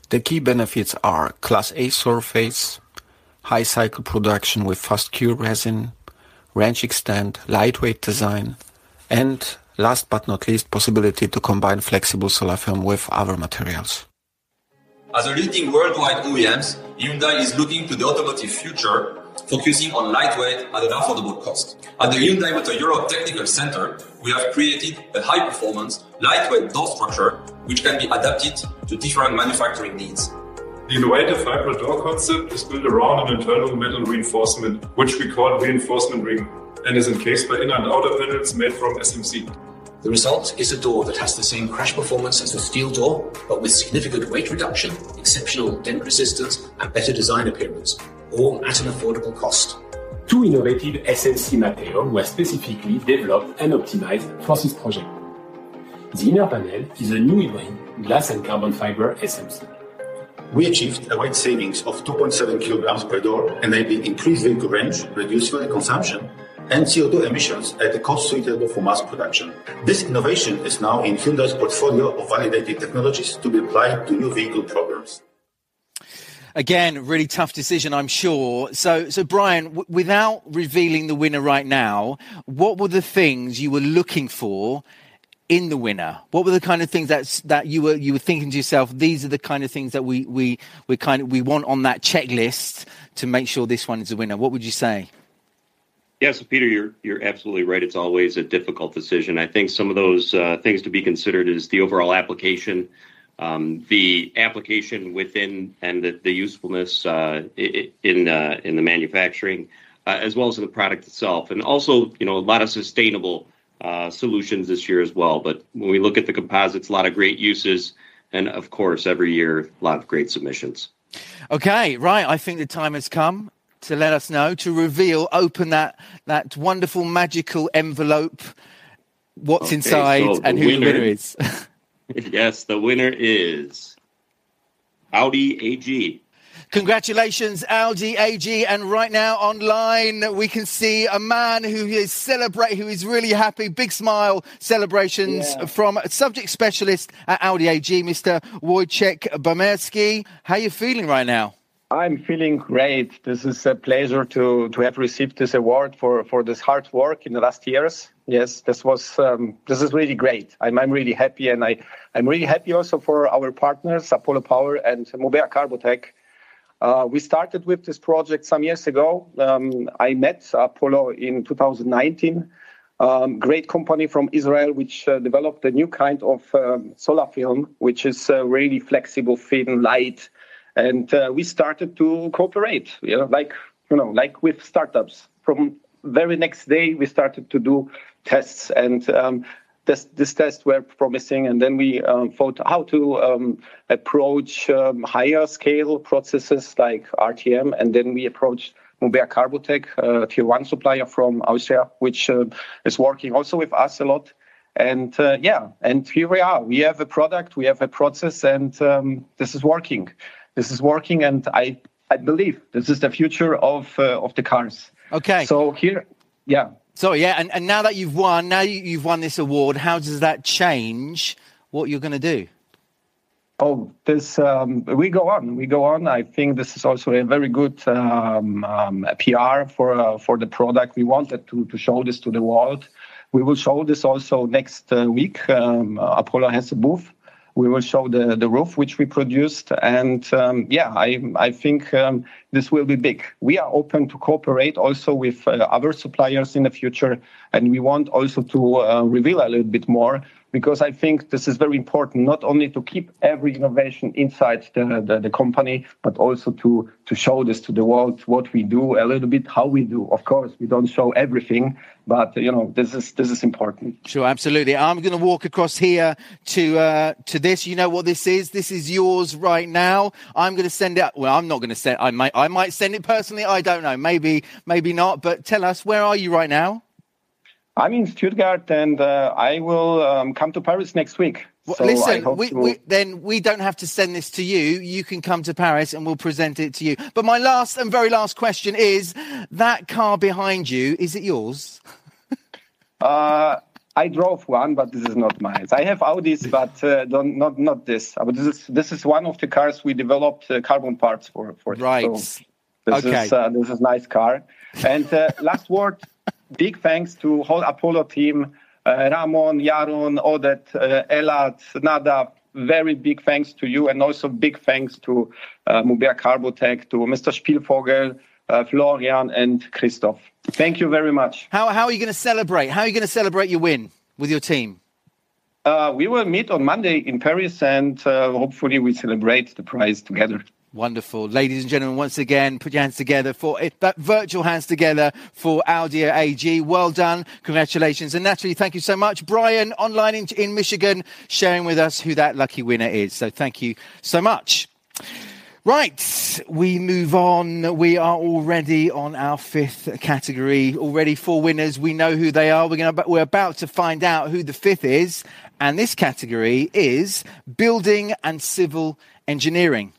The key benefits are Class A surface, high cycle production with fast cure resin, range extent, lightweight design, and last but not least possibility to combine flexible solar film with other materials. As a leading worldwide OEMs, Hyundai is looking to the automotive future, focusing on lightweight at an affordable cost. At the Hyundai Motor Europe Technical Center, we have created a high-performance, lightweight door structure which can be adapted to different manufacturing needs. The innovative hybrid door concept is built around an internal metal reinforcement, which we call reinforcement ring, and is encased by inner and outer panels made from SMC. The result is a door that has the same crash performance as a steel door, but with significant weight reduction, exceptional dent resistance, and better design appearance, all at an affordable cost. Two innovative SMC materials were specifically developed and optimized for this project. The inner panel is a new hybrid glass and carbon fiber SMC. We achieved a weight savings of 2.7 kilograms per door, enabling increased vehicle range, reduced fuel consumption, and CO2 emissions at a cost suitable for mass production. This innovation is now in Hyundai's portfolio of validated technologies to be applied to new vehicle programs. Again, really tough decision, I'm sure. So, so Brian, w- without revealing the winner right now, what were the things you were looking for in the winner? What were the kind of things that that you were you were thinking to yourself? These are the kind of things that we we we kind of we want on that checklist to make sure this one is a winner. What would you say? Yeah, so Peter, you're you're absolutely right. It's always a difficult decision. I think some of those uh, things to be considered is the overall application, um, the application within, and the, the usefulness uh, in uh, in the manufacturing, uh, as well as in the product itself, and also you know a lot of sustainable uh, solutions this year as well. But when we look at the composites, a lot of great uses, and of course every year a lot of great submissions. Okay, right. I think the time has come to let us know to reveal, open that that wonderful magical envelope. What's Okay, inside so the and who the winner- winner is. yes, the winner is Audi AG. Congratulations, Audi AG. And right now online, we can see a man who is celebrate, who is really happy. Big smile celebrations Yeah. from subject specialist at Audi AG, Mr. Wojciech Bomerski. How are you feeling right now? I'm feeling great. This is a pleasure to to have received this award for for this hard work in the last years. Yes, this was um, this is really great. I'm I'm really happy, and I I'm really happy also for our partners Apollo Power and Mubea Carbotech. Uh, we started with this project some years ago. Um, I met Apollo in 2019. Um, great company from Israel, which uh, developed a new kind of um, solar film, which is uh, really flexible, thin, light, and uh, we started to cooperate. You know, like you know, like with startups. From very next day, we started to do tests, and um, this, this tests were promising. And then we um, thought how to um, approach um, higher scale processes like RTM, and then we approached Mubea Carbotech, tier one supplier from Austria, which uh, is working also with us a lot. And uh, yeah, and here we are. We have a product, we have a process, and um, this is working. This is working, and I I believe this is the future of uh, of the cars. Okay. So here, yeah. So yeah, and, and now that you've won, now you, you've won this award, how does that change what you're going to do? Oh, this um, we go on. We go on. I think this is also a very good um, um, PR for uh, for the product. We wanted to to show this to the world. We will show this also next uh, week. Um, Apollo has a booth. We will show the the roof which we produced, and um, yeah, I I think um, this will be big. We are open to cooperate also with uh, other suppliers in the future, and we want also to uh, reveal a little bit more because I think this is very important, not only to keep every innovation inside the, the, the, company, but also to, to show this to the world, what we do, a little bit how we do. Of course, we don't show everything, but you know, this is this is important. Sure, absolutely. I'm going to walk across here to uh, to this. You know what this is? This is yours right now. I'm going to send it. Well, I'm not going to send. I might I might send it personally. I don't know. Maybe maybe not. But tell us, where are you right now? I'm in Stuttgart, and uh, I will um, come to Paris next week. Well, So listen, we, to- we, then we don't have to send this to you. You can come to Paris and we'll present it to you. But my last and very last question is that car behind you, is it yours? Uh, I drove one, but this is not mine. I have Audis, but uh, don't, not not this. Uh, But this is this is one of the cars we developed uh, carbon parts for. for Right. So this Okay. is uh, this is nice car. And uh, last word, big thanks to whole Apollo team, uh, Ramon, Yaron, Odet, uh, Elad, Nadav. Very big thanks to you, and also big thanks to uh, Mubea Carbotech, to Mr. Spielvogel, uh, Florian, and Christoph. Thank you very much. How, how are you going to celebrate? How are you going to celebrate your win with your team? Uh, we will meet on Monday in Paris, and uh, hopefully we celebrate the prize together. Wonderful. Ladies and gentlemen, once again, put your hands together for it, that virtual hands together for Audi AG. Well done. Congratulations. And naturally, thank you so much. Brian, online in, in Michigan, sharing with us who that lucky winner is. So thank you so much. Right, we move on. We are already on our fifth category. Already four winners. We know who they are. We're going to, we're about to find out who the fifth is. And this category is building and civil engineering.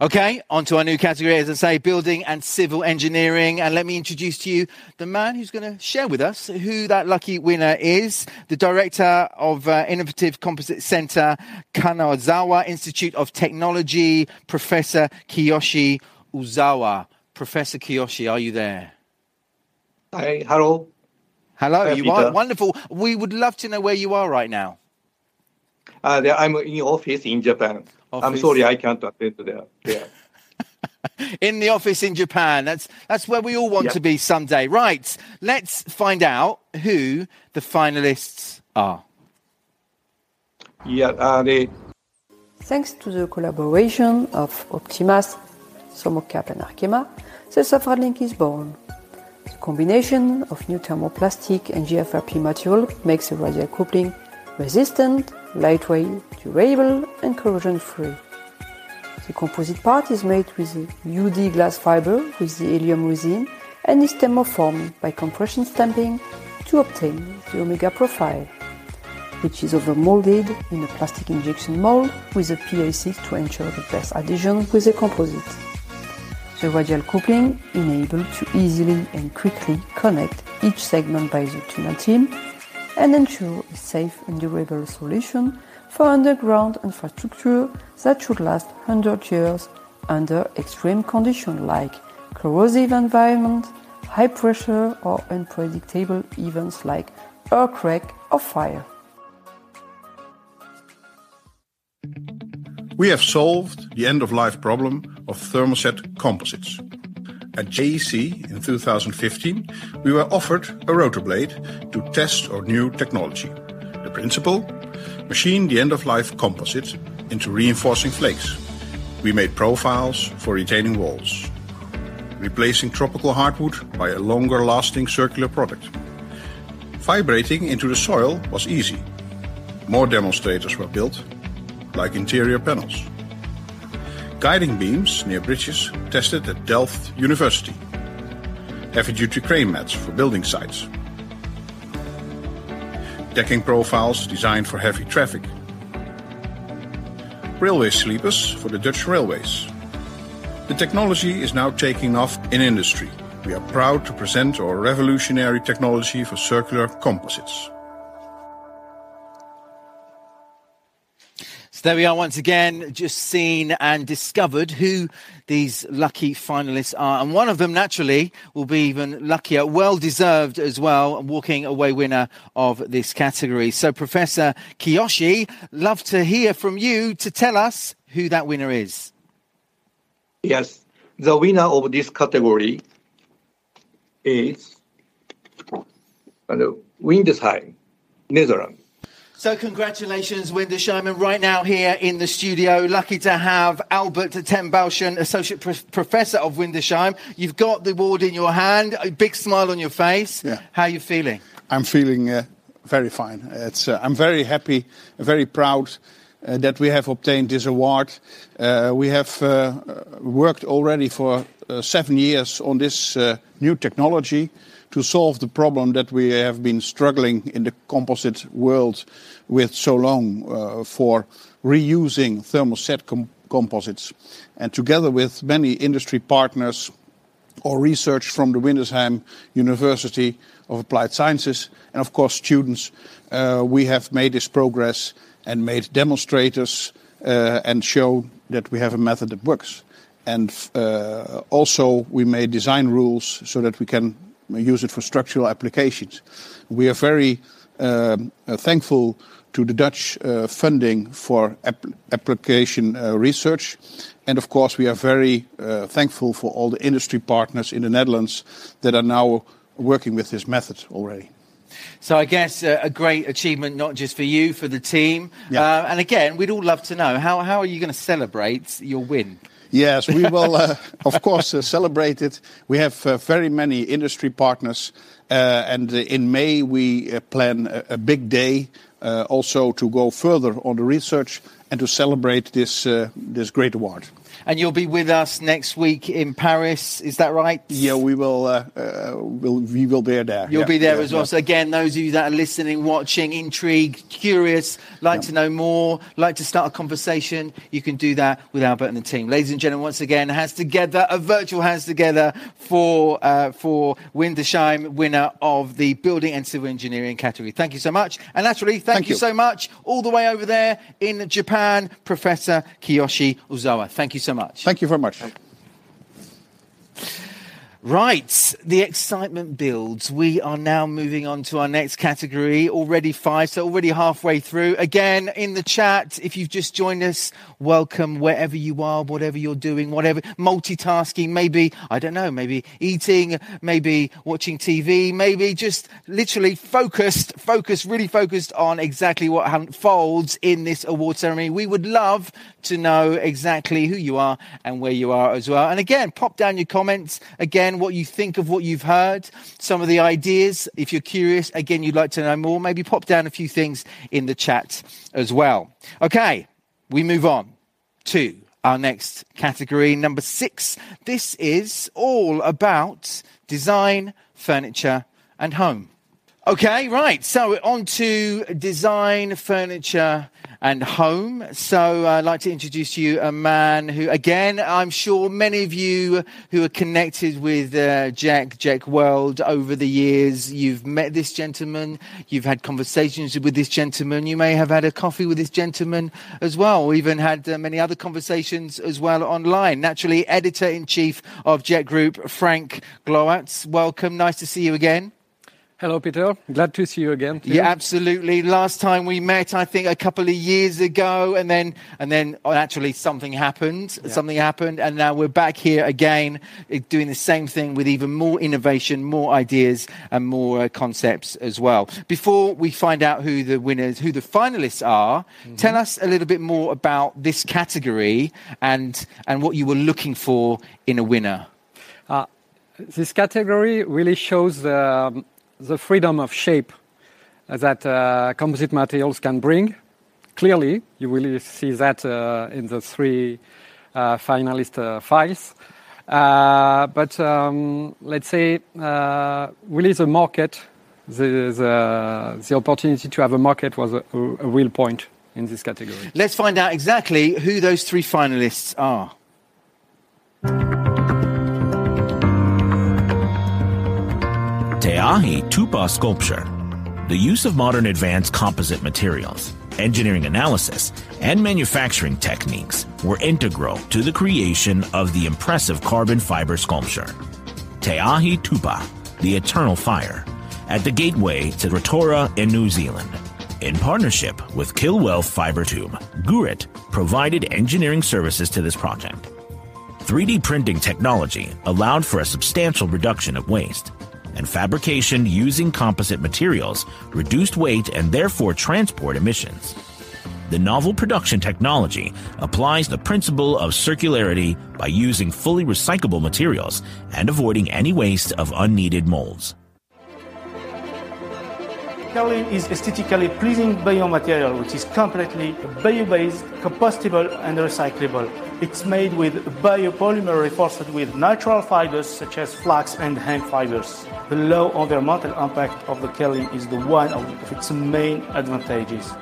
Okay, on to our new category, as I say, building and civil engineering. And let me introduce to you the man who's going to share with us who that lucky winner is, the director of uh, Innovative Composite Center, Kanazawa Institute of Technology, Professor Kiyoshi Uzawa. Professor Kiyoshi, are you there? Hi, hello. Hello, Hi, you are wonderful. We would love to know where you are right now. Uh, I'm in office in Japan. I'm sorry, I can't attend there. there. in the office in Japan. That's that's where we all want Yeah. to be someday. Right. Let's find out who the finalists are. Yeah, uh, the, Thanks to the collaboration of Optimas, Somocap and Arkema, the Safran is born. The combination of new thermoplastic and GFRP material makes the radial coupling resistant, lightweight, durable and corrosion-free. The composite part is made with UD glass fiber with the Elium resin and is thermoformed by compression stamping to obtain the omega profile. which is overmolded in a plastic injection mold with a PA6 to ensure the best adhesion with the composite. The radial coupling enables to easily and quickly connect each segment by the tuner team and ensure a safe and durable solution for underground infrastructure that should last 100 years under extreme conditions like corrosive environment, high pressure or unpredictable events like earthquake or fire. We have solved the end-of-life problem of thermoset composites. At JEC in 2015, we were offered a rotor blade to test our new technology. The principle? Machine the end-of-life composite into reinforcing flakes. We made profiles for retaining walls, replacing tropical hardwood by a longer-lasting circular product. Vibrating into the soil was easy. More demonstrators were built, like interior panels. Guiding beams near bridges tested at Delft University. Heavy-duty crane mats for building sites. Decking profiles designed for heavy traffic. Railway sleepers for the Dutch railways. The technology is now taking off in industry. We are proud to present our revolutionary technology for circular composites. So there we are once again, just seen and discovered who these lucky finalists are. And one of them, naturally, will be even luckier, well deserved as well, walking away winner of this category. So, Professor Kiyoshi, love to hear from you to tell us who that winner is. Yes, the winner of this category is Windesheim, Netherlands. So, congratulations. And right now, here in the studio, lucky to have Albert ten Associate Pro- Professor of Windesheim. You've got the award in your hand, a big smile on your face. Yeah. How are you feeling? I'm feeling uh, very fine. It's, uh, I'm very happy, very proud uh, that we have obtained this award. Uh, we have uh, worked already for uh, seven years on this uh, new technology to solve the problem that we have been struggling in the composite world with so long uh, for reusing thermoset com- composites. And together with many industry partners or research from the Windesheim University of Applied Sciences, and of course students, uh, we have made this progress and made demonstrators uh, and shown that we have a method that works. And also we made design rules so that we can use it for structural applications. We are very um, uh, thankful to the Dutch uh, funding for ap- application uh, research. And of course, we are very uh, thankful for all the industry partners in the Netherlands that are now working with this method already. So, I guess uh, a great achievement, not just for you, for the team. Yeah. Uh, and again, we'd all love to know how, how are you going to celebrate your win? Yes, we will, uh, of course, uh, celebrate it. We have uh, very many industry partners, and in May we plan a, big day also to go further on the research and to celebrate this this great award. And you'll be with us next week in Paris, is that right? Yeah, we will. Uh, uh, will we will be there. You'll Yeah, be there yeah, as well. yeah. So again, those of you that are listening, watching, intrigued, curious, like to know more, like to start a conversation, you can do that with Albert and the team. Ladies and gentlemen, once again, hands together, a virtual hands together for uh, for Windesheim, winner of the Building and Civil Engineering category. Thank you so much. And naturally, thank, Thank you you. so much all the way over there in Japan, Professor Kiyoshi Uzawa. Thank you so much. Thank you very much. Right, the excitement builds. We are now moving on to our next category. Already five, so already halfway through. Again, in the chat, if you've just joined us, welcome wherever you are, whatever you're doing, whatever multitasking, maybe, I don't know, maybe eating, maybe watching TV, maybe just literally focused, focused, really focused on exactly what unfolds in this award ceremony. We would love to know exactly who you are and where you are as well. And again, pop down your comments. Again, what you think of what you've heard, some of the ideas. If you're curious, again, you'd like to know more, maybe pop down a few things in the chat as well. Okay, we move on to our next category, number six. This is all about design, furniture, and home. Okay, right. So on to design, furniture, and home. So I'd like to introduce you a man who, again, I'm sure many of you who are connected with uh, JEC, JEC World over the years, you've met this gentleman, you've had conversations with this gentleman, you may have had a coffee with this gentleman as well, or even had uh, many other conversations as well online. Naturally, editor in chief of JEC Group, Frank Glowacz. Welcome. Nice to see you again. Hello, Peter. Glad to see you again. Too. Yeah, absolutely. Last time we met, I think a couple of years ago, and then and then oh, actually something happened. Yeah. Something happened, and now we're back here again, eh, doing the same thing with even more innovation, more ideas, and more uh, concepts as well. Before we find out who the winners, who the finalists are, mm-hmm. tell us a little bit more about this category and and what you were looking for in a winner. Uh, this category really shows the. Um, the freedom of shape that uh, composite materials can bring. Clearly, you will see that uh, in the three uh, finalist files. But um, let's say, really, the market, the, opportunity to have a market was a real point in this category. Let's find out exactly who those three finalists are. Te Ahi Tupua sculpture. The use of modern advanced composite materials, engineering analysis, and manufacturing techniques were integral to the creation of the impressive carbon fiber sculpture. Te Ahi Tupua, the Eternal Fire, at the gateway to Rotorua in New Zealand. In partnership with Kilwealth Fiber Tube, Gurit provided engineering services to this project. 3D printing technology allowed for a substantial reduction of waste and fabrication using composite materials reduced weight and therefore transport emissions. The novel production technology applies the principle of circularity by using fully recyclable materials and avoiding any waste of unneeded molds. Kairlin is aesthetically pleasing biomaterial which is completely bio-based, compostable and recyclable. It's made with biopolymer reinforced with natural fibers such as flax and hemp fibers. The low environmental impact of the Kairlin is the one of its main advantages.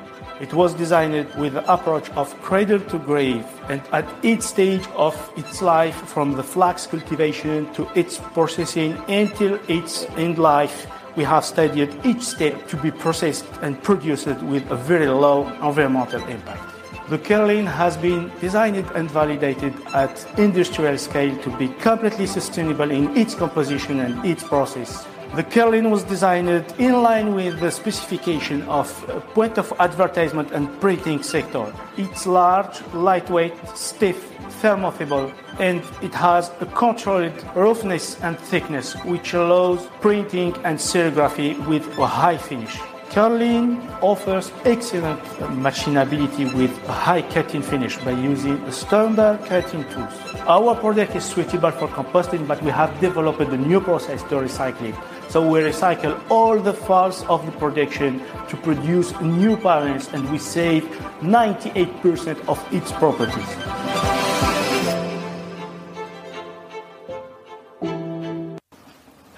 It was designed with the approach of cradle to grave, and at each stage of its life, from the flax cultivation to its processing until its end life, we have studied each step to be processed and produced with a very low environmental impact. The Kairlin has been designed and validated at industrial scale to be completely sustainable in its composition and its process. The Kairlin was designed in line with the specification of point of advertisement and printing sector. It's large, lightweight, stiff, thermofiable, and it has a controlled roughness and thickness, which allows printing and serigraphy with a high finish. Kairlin offers excellent machinability with a high cutting finish by using standard cutting tools. Our product is suitable for composting, but we have developed a new process to recycle it. So we recycle all the falls of the production to produce new parents and we save 98% of its properties.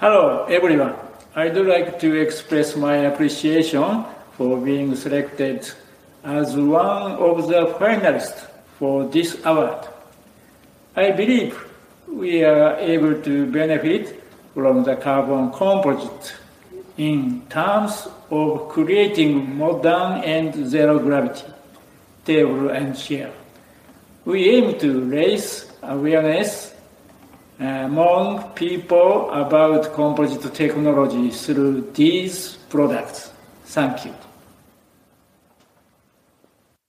Hello, everyone. I'd like to express my appreciation for being selected as one of the finalists for this award. I believe we are able to benefit from the carbon composite in terms of creating modern and zero gravity table and chair. We aim to raise awareness Uh, among people about composite technology through these products. Thank you.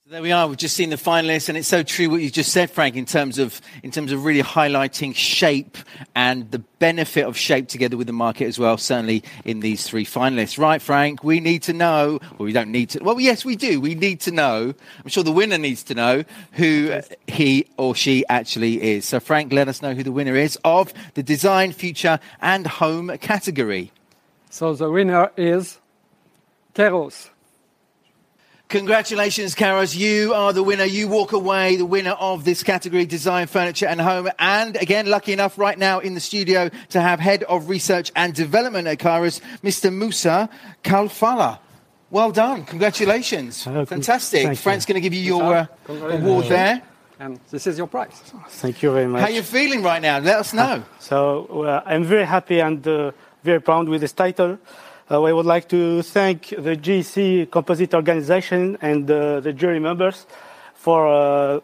There we are. We've just seen the finalists, and it's so true what you just said, Frank, in terms of in terms of really highlighting shape and the benefit of shape together with the market as well. Certainly in these three finalists, right, Frank? We need to know, or we don't need to. Well, yes, we do. We need to know. I'm sure the winner needs to know who he or she actually is. So, Frank, let us know who the winner is of the design, future, and home category. So the winner is Kairos. Congratulations, Kairos. You are the winner. You walk away the winner of this category, Design, Furniture and Home. And again, lucky enough right now in the studio to have Head of Research and Development at Kairos, Mr. Musa Kalfala. Well done. Congratulations. Hello, Fantastic. thank. Frank's going to give you your uh, award there. And this is your prize. Thank you very much. How are you feeling right now? Let us know. So uh, I'm very happy and uh, very proud with this title. Uh, I would like to thank the JEC Composite Organization and uh, the jury members for uh,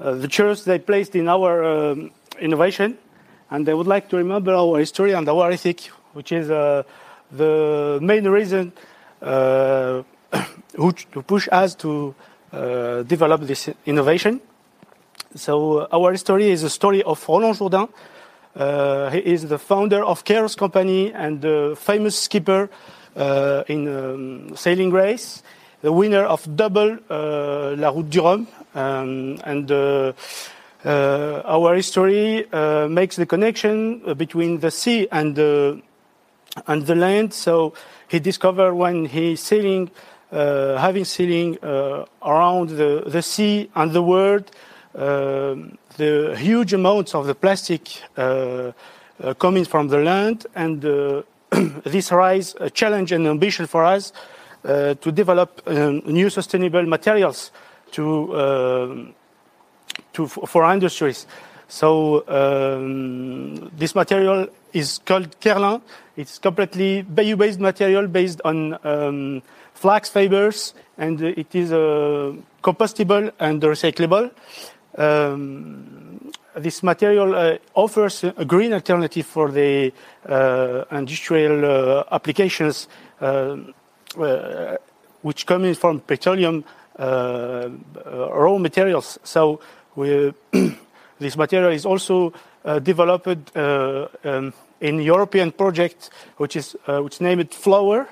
uh, the trust they placed in our um, innovation. And I would like to remember our history and our ethic, which is uh, the main reason uh, to push us to uh, develop this innovation. So uh, our story is a story of Roland Jourdain. Uh, he is the founder of Kairos Company and the famous skipper uh, in um, sailing race, the winner of double uh, La Route du Rhum. Um, and our history makes the connection between the sea and the and the land. So he discovered when he's sailing, uh, having sailing uh, around the, the sea and the world, the huge amounts of the plastic uh, uh, coming from the land, and uh, this rise a challenge and ambition for us to develop um, new sustainable materials to, um to for industries. So um, this material is called Kairlin. It's completely bayou-based material based on um, flax fibers, and it is compostable and recyclable. Um, this material uh, offers a green alternative for the uh, industrial uh, applications, uh, uh, which come in from petroleum raw materials. So we, this material is also developed um, in European project, which is which named Flower.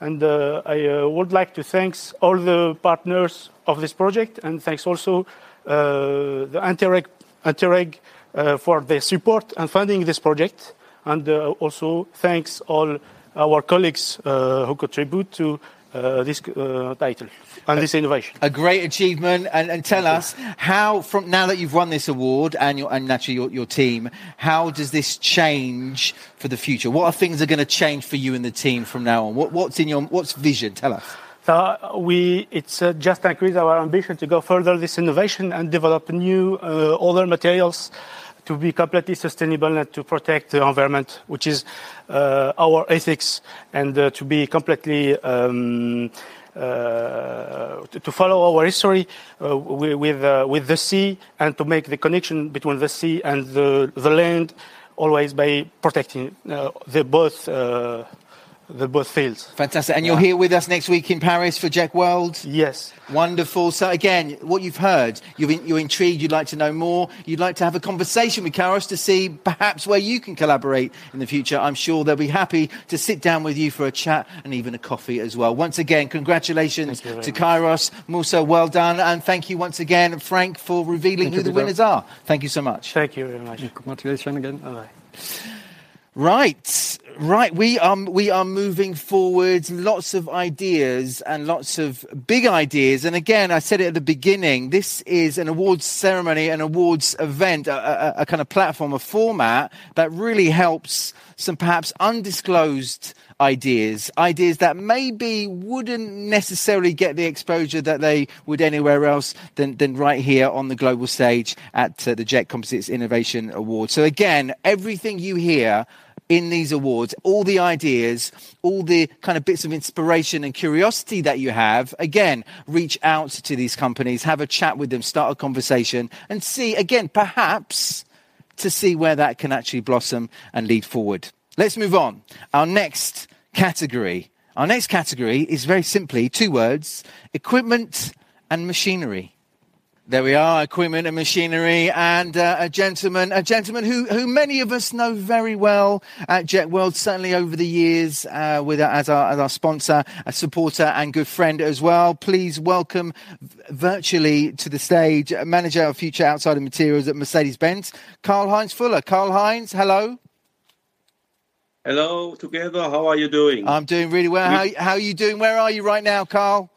And uh, I uh, would like to thank all the partners of this project, and thanks also the Interreg, Interreg uh, for their support and funding this project. And uh, also thanks all our colleagues uh, who contribute to uh, this uh, title and this innovation. A great achievement. And, and tell us how, from now that you've won this award and, your, and naturally your, your team, how does this change for the future? What are things that are going to change for you and the team from now on? What, what's in your what's vision? Tell us. So uh, it's uh, just increase our ambition to go further this innovation and develop new uh, other materials to be completely sustainable and to protect the environment, which is our ethics, and to be completely um, to, follow our history with with the sea and to make the connection between the sea and the land, always by protecting the both the both fields. Fantastic. And you're here with us next week in Paris for JEC World? Yes. Wonderful. So, again, what you've heard, you've in, you're intrigued, you'd like to know more, you'd like to have a conversation with Kairos to see perhaps where you can collaborate in the future. I'm sure they'll be happy to sit down with you for a chat and even a coffee as well. Once again, congratulations to very Kairos. Musa, well done. And thank you once again, Frank, for revealing Thank who the Peter. winners are. Thank you so much. Thank you very much. Congratulations again. Right, right. We are we are moving forward. Lots of ideas and lots of big ideas. And again, I said it at the beginning. This is an awards ceremony, an awards event, a, a, a kind of platform, a format that really helps some perhaps undisclosed ideas, ideas that maybe wouldn't necessarily get the exposure that they would anywhere else than, than right here on the global stage at uh, the JEC Composites Innovation Award. So again, everything you hear in these awards, all the ideas, all the kind of bits of inspiration and curiosity that you have, again, reach out to these companies, have a chat with them, start a conversation, and see, again, perhaps to see where that can actually blossom and lead forward. Let's move on. Our next category. Our next category is very simply two words equipment and machinery. There we are, equipment and machinery, and uh, a gentleman, a gentleman who, who many of us know very well at JEC World, certainly over the years, uh, with our, as our as our sponsor, a supporter, and good friend as well. Please welcome virtually to the stage, uh, manager of future outside of materials at Mercedes Benz, Karl Heinz Fuller. Karl Heinz, hello. Hello, together. How are you doing? I'm doing really well. How, how are you doing? Where are you right now, Karl?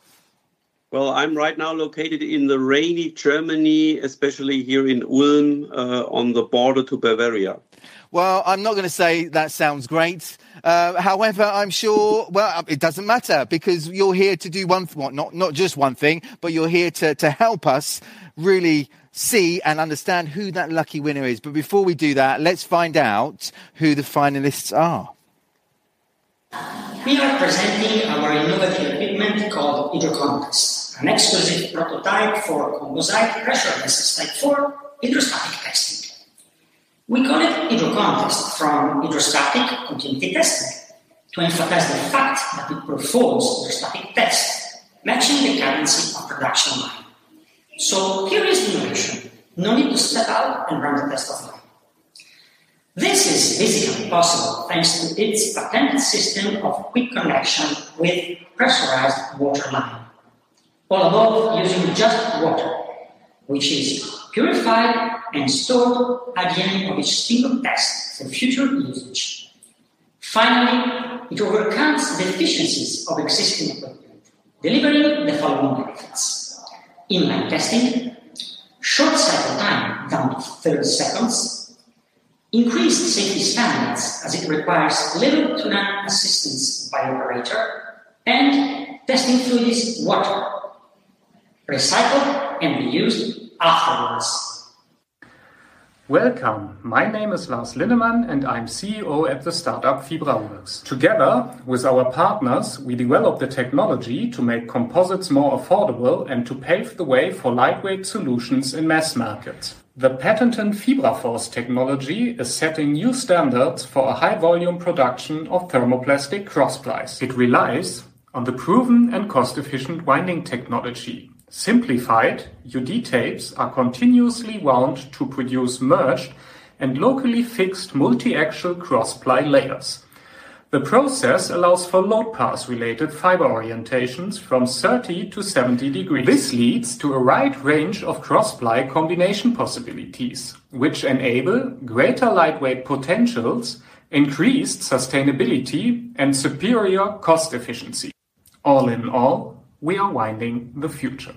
Well, I'm right now located in the rainy Germany, especially here in Ulm uh, on the border to Bavaria. Well, I'm not going to say that sounds great. Uh, however, I'm sure, well, it doesn't matter because you're here to do one, well, not, not just one thing, but you're here to, to help us really see and understand who that lucky winner is. But before we do that, let's find out who the finalists are. We are presenting our innovative equipment called HydroContest, an exclusive prototype for composite pressureless type 4 hydrostatic testing. We call it HydroContest from hydrostatic continuity testing to emphasize the fact that it performs hydrostatic tests, matching the cadency of production line. So here is the innovation. No need to step out and run the test offline. This is basically possible thanks to its patented system of quick connection with pressurized water line. All above using just water, which is purified and stored at the end of each single test for future usage. Finally, it overcomes the deficiencies of existing equipment, delivering the following benefits. Inline testing, short cycle time down to 30 seconds, increased safety standards as it requires little to none assistance by operator, and testing fluids water, recycled and reused afterwards. Welcome. My name is Lars Linnemann and I'm CEO at the startup FibraWorks. Together with our partners, we develop the technology to make composites more affordable and to pave the way for lightweight solutions in mass markets. The patented FibraForce technology is setting new standards for a high volume production of thermoplastic crossplies. It relies on the proven and cost efficient winding technology. Simplified, UD tapes are continuously wound to produce merged and locally fixed multi-axial cross-ply layers. The process allows for load pass related fiber orientations from 30 to 70 degrees. This leads to a wide range of cross-ply combination possibilities, which enable greater lightweight potentials, increased sustainability, and superior cost efficiency. All in all, we are winding the future.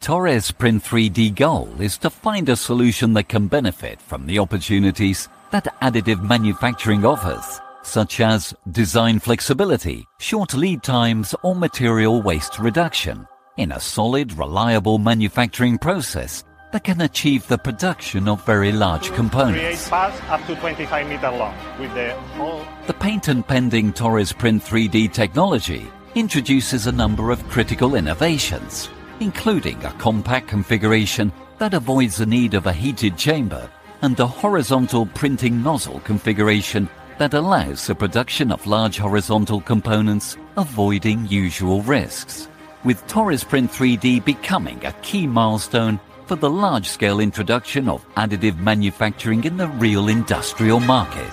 Torres Print 3D goal is to find a solution that can benefit from the opportunities that additive manufacturing offers, such as design flexibility, short lead times, or material waste reduction, in a solid, reliable manufacturing process that can achieve the production of very large components. Create parts up to 25 meter long with the whole. The patent pending Torres Print 3D technology introduces a number of critical innovations, including a compact configuration that avoids the need of a heated chamber and a horizontal printing nozzle configuration that allows the production of large horizontal components, avoiding usual risks. With Torres Print 3D becoming a key milestone for the large scale introduction of additive manufacturing in the real industrial market.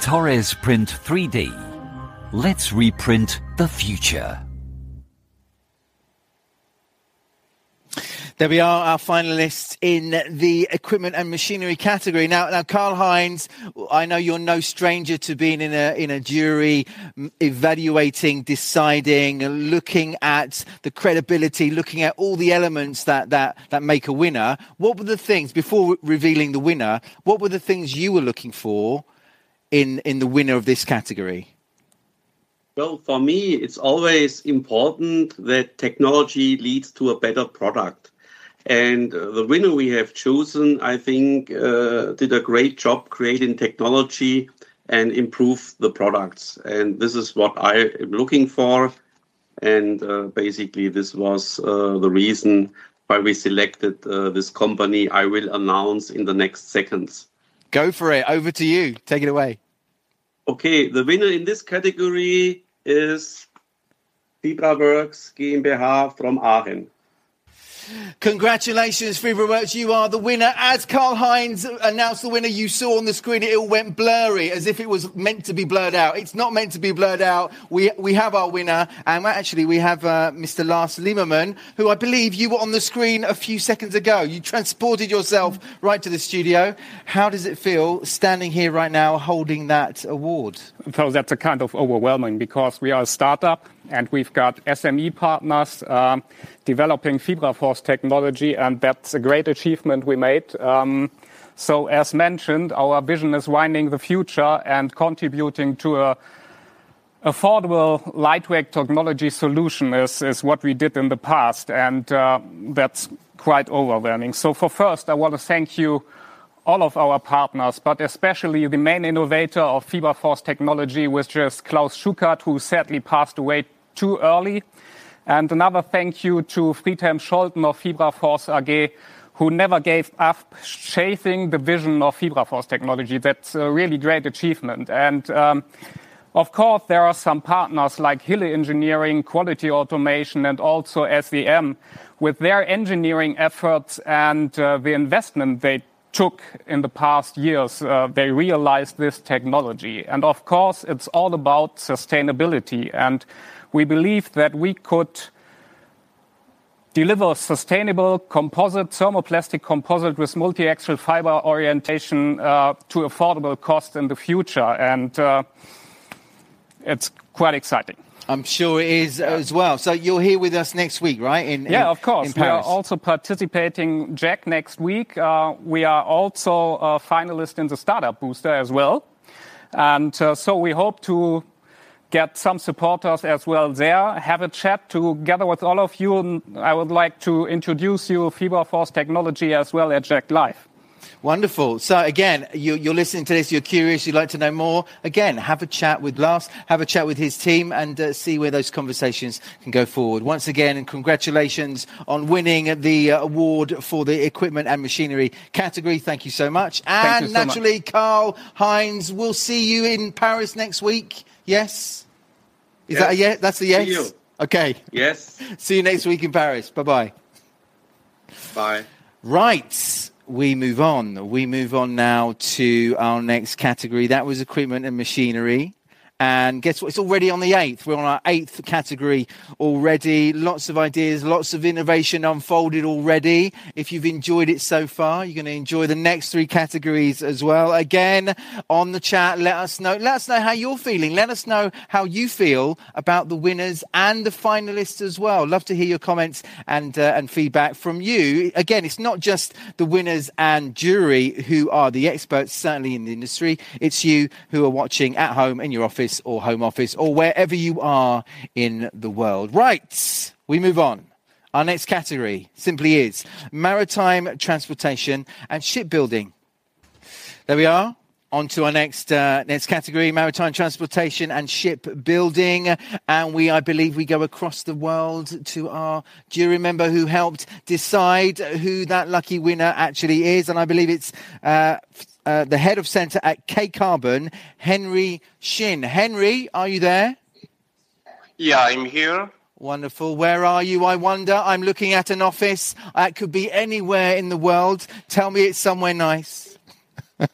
Torres Print 3D Let's reprint the future. There we are, our finalists in the equipment and machinery category. Now, now, Karl Heinz, I know you're no stranger to being in a in a jury, evaluating, deciding, looking at the credibility, looking at all the elements that that that make a winner. What were the things before revealing the winner? What were the things you were looking for in in the winner of this category? Well, for me, it's always important that technology leads to a better product. And uh, the winner we have chosen, I think, uh, did a great job creating technology and improve the products. And this is what I am looking for. And uh, basically, this was uh, the reason why we selected uh, this company. I will announce in the next seconds. Go for it. Over to you. Take it away. Okay, the winner in this category is FibraWorks GmbH from Aachen. Congratulations, FibraWorks. You are the winner. As Karl Heinz announced the winner, you saw on the screen it all went blurry as if it was meant to be blurred out. It's not meant to be blurred out. We, we have our winner. And actually, we have uh, Mr. Lars Linnemann, who I believe you were on the screen a few seconds ago. You transported yourself right to the studio. How does it feel standing here right now holding that award? So that's a kind of overwhelming because we are a startup and we've got SME partners um, developing FibraForce technology, and that's a great achievement we made. Um, so as mentioned, our vision is winding the future and contributing to an affordable, lightweight technology solution is what we did in the past, and uh, that's quite overwhelming. So for first, I want to thank you, all of our partners, but especially the main innovator of FibraForce technology, which is Klaus Schuckert, who sadly passed away too early. And another thank you to Friedhelm Scholten of FibraForce AG, who never gave up shaping the vision of FibraForce technology. That's a really great achievement. And um, of course, there are some partners like Hille Engineering, Quality Automation, and also SEM. With their engineering efforts and uh, the investment they took in the past years, uh, they realized this technology. And of course, it's all about sustainability. We believe that we could deliver sustainable composite, thermoplastic composite with multi-axial fiber orientation uh, to affordable cost in the future. And uh, it's quite exciting. I'm sure it is as well. So you're here with us next week, right? Yeah, of course. We are also participating, JEC, next week. Uh, we are also a finalist in the Startup Booster as well. And so we hope to get some supporters as well there, have a chat together with all of you. I would like to introduce you to FibraForce technology as well at JEC Live. Wonderful. So again, you're listening to this, you're curious, you'd like to know more. Again, have a chat with Lars, have a chat with his team, and uh, see where those conversations can go forward. Once again, congratulations on winning the uh, award for the equipment and machinery category. Thank you so much. And naturally, Karl Heinz we'll see you in Paris next week. Yes? Is that a yes? That's a yes? See you. Okay. Yes. See you next week in Paris. Bye-bye. Bye. Right. We move on. We move on now to our next category. That was equipment and machinery. And guess what? It's already on the eighth. We're on our eighth category already. Lots of ideas, lots of innovation unfolded already. If you've enjoyed it so far, you're going to enjoy the next three categories as well. Again, on the chat, let us know. Let us know how you're feeling. Let us know how you feel about the winners and the finalists as well. Love to hear your comments and uh, and feedback from you. Again, it's not just the winners and jury who are the experts, certainly in the industry. It's you who are watching at home in your office office or home office or wherever you are in the world. Right, we move on. Our next category simply is maritime transportation and shipbuilding. There we are. On to our next uh, next category, maritime transportation and shipbuilding. And we, I believe, we go across the world to our Do you remember who helped decide who that lucky winner actually is. And I believe it's uh, uh, the head of center at K Carbon, Henry Shin. Henry, are you there? Yeah, I'm here. Wonderful. Where are you? I wonder. I'm looking at an office. It could be anywhere in the world. Tell me it's somewhere nice.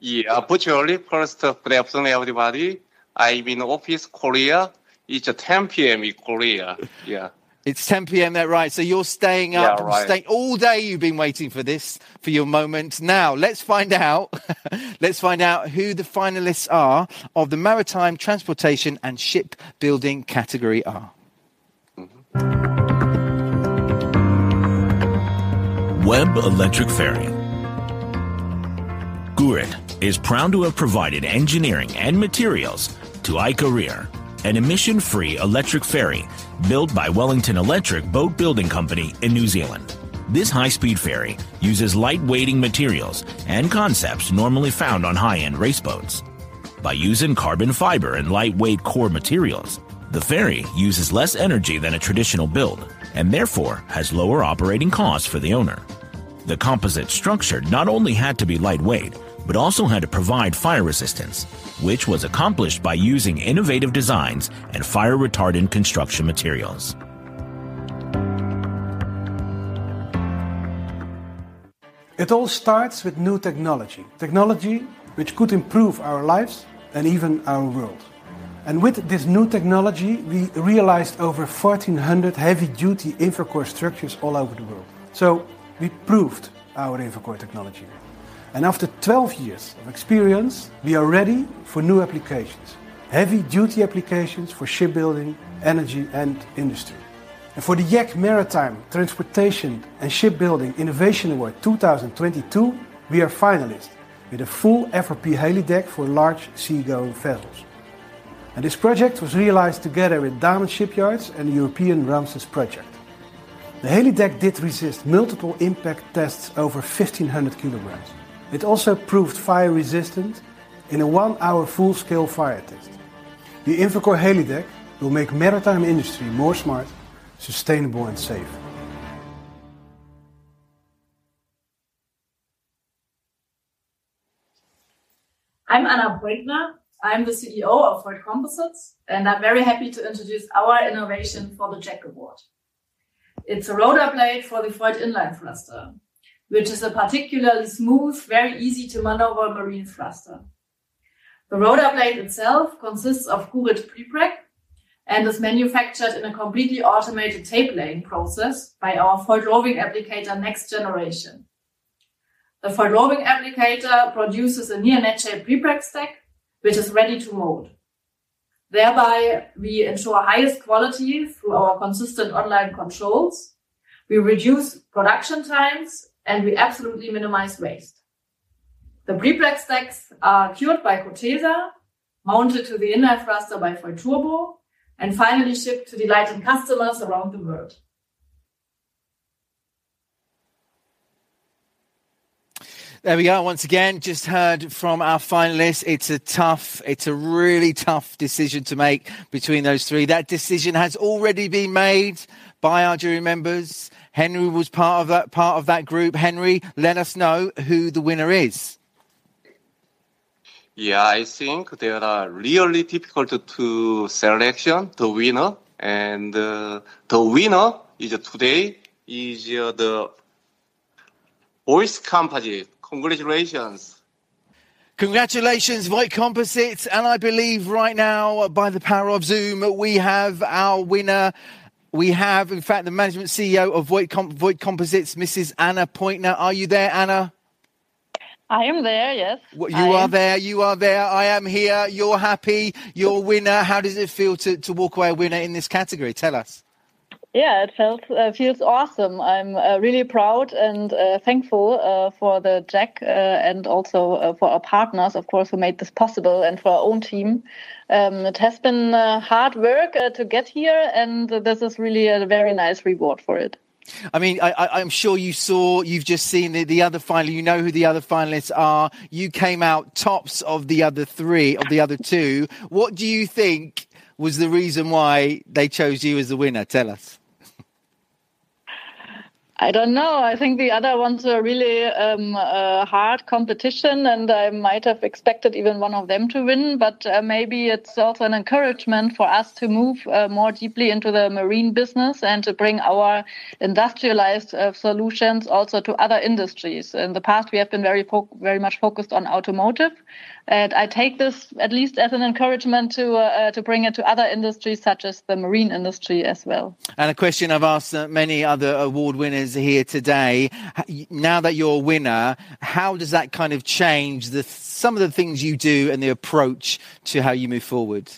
yeah, virtually. First, good afternoon, everybody. I'm in office Korea. It's 10 p.m. in Korea. Yeah. It's 10 p.m. there, right? So you're staying up, Yeah, right. staying all day. You've been waiting for this, for your moment. Now, let's find out. let's find out who the finalists are of the maritime transportation and shipbuilding category are. Mm-hmm. Web Electric Ferry. Gurit is proud to have provided engineering and materials to Ika Rere, an emission-free electric ferry built by Wellington Electric Boat Building Company in New Zealand. This high-speed ferry uses light-weighting materials and concepts normally found on high-end race boats. By using carbon fiber and lightweight core materials, the ferry uses less energy than a traditional build and therefore has lower operating costs for the owner. The composite structure not only had to be lightweight, but also had to provide fire resistance, which was accomplished by using innovative designs and fire retardant construction materials. It all starts with new technology, technology which could improve our lives and even our world. And with this new technology, we realized over 1400 heavy duty infracore structures all over the world. So we proved our infracore technology. And after 12 years of experience, we are ready for new applications. heavy duty applications for shipbuilding, energy, and industry. And for the JEC Maritime Transportation and Shipbuilding Innovation Award 2022, we are finalists with a full FRP helideck for large seagoing vessels. And this project was realized together with Damen Shipyards and the European RAMSSES project. The helideck did resist multiple impact tests over 1500 kilograms. It also proved fire resistant in a one hour full scale fire test. The Infracore helideck will make maritime industry more smart, sustainable, and safe. I'm Anna Brückner. I'm the CEO of Voith Composites, and I'm very happy to introduce our innovation for the JEC Award. It's a rotor blade for the Voith inline thruster, which is a particularly smooth, very easy to maneuver marine thruster. The rotor blade itself consists of Gurit prepreg and is manufactured in a completely automated tape laying process by our Voith roving applicator next generation. The Voith roving applicator produces a near net shape prepreg stack, which is ready to mold. Thereby, we ensure highest quality through our consistent online controls. We reduce production times and we absolutely minimize waste. The prepreg stacks are cured by Cotesa, mounted to the inner thruster by Voith Turbo, and finally shipped to delighting customers around the world. There we go. Once again, just heard from our finalists. It's a tough, it's a really tough decision to make between those three. That decision has already been made by our jury members. Henry was part of that part of that group. Henry, let us know who the winner is. Yeah, I think there are really difficult to selection the winner, and uh, the winner is today is uh, the Voith Composite. Congratulations. Congratulations, Voith Composites. And I believe right now, by the power of Zoom, we have our winner. We have, in fact, the management CEO of Voith, Com- Voith Composites, Mrs. Anna Pointner. Are you there, Anna? I am there, yes. You are there, you are there. I am here. You're happy. You're a winner. How does it feel to, to walk away a winner in this category? Tell us. Yeah, it felt uh, feels awesome. I'm uh, really proud and uh, thankful uh, for the JEC uh, and also uh, for our partners, of course, who made this possible, and for our own team. Um, it has been hard work to get here, and this is really a very nice reward for it. I mean, I, am sure you saw, you've just seen the, the other final, you know who the other finalists are. You came out tops of the other three, of the other two. What do you think was the reason why they chose you as the winner? Tell us. I don't know. I think the other ones were really um, uh, hard competition, and I might have expected even one of them to win. But uh, maybe it's also an encouragement for us to move uh, more deeply into the marine business and to bring our industrialized uh, solutions also to other industries. In the past, we have been very very much focused on automotive, and I take this at least as an encouragement to uh, uh, to bring it to other industries such as the marine industry as well. And a question I've asked many other award winners here today. Now that you're a winner, how does that kind of change the some of the things you do and the approach to how you move forward?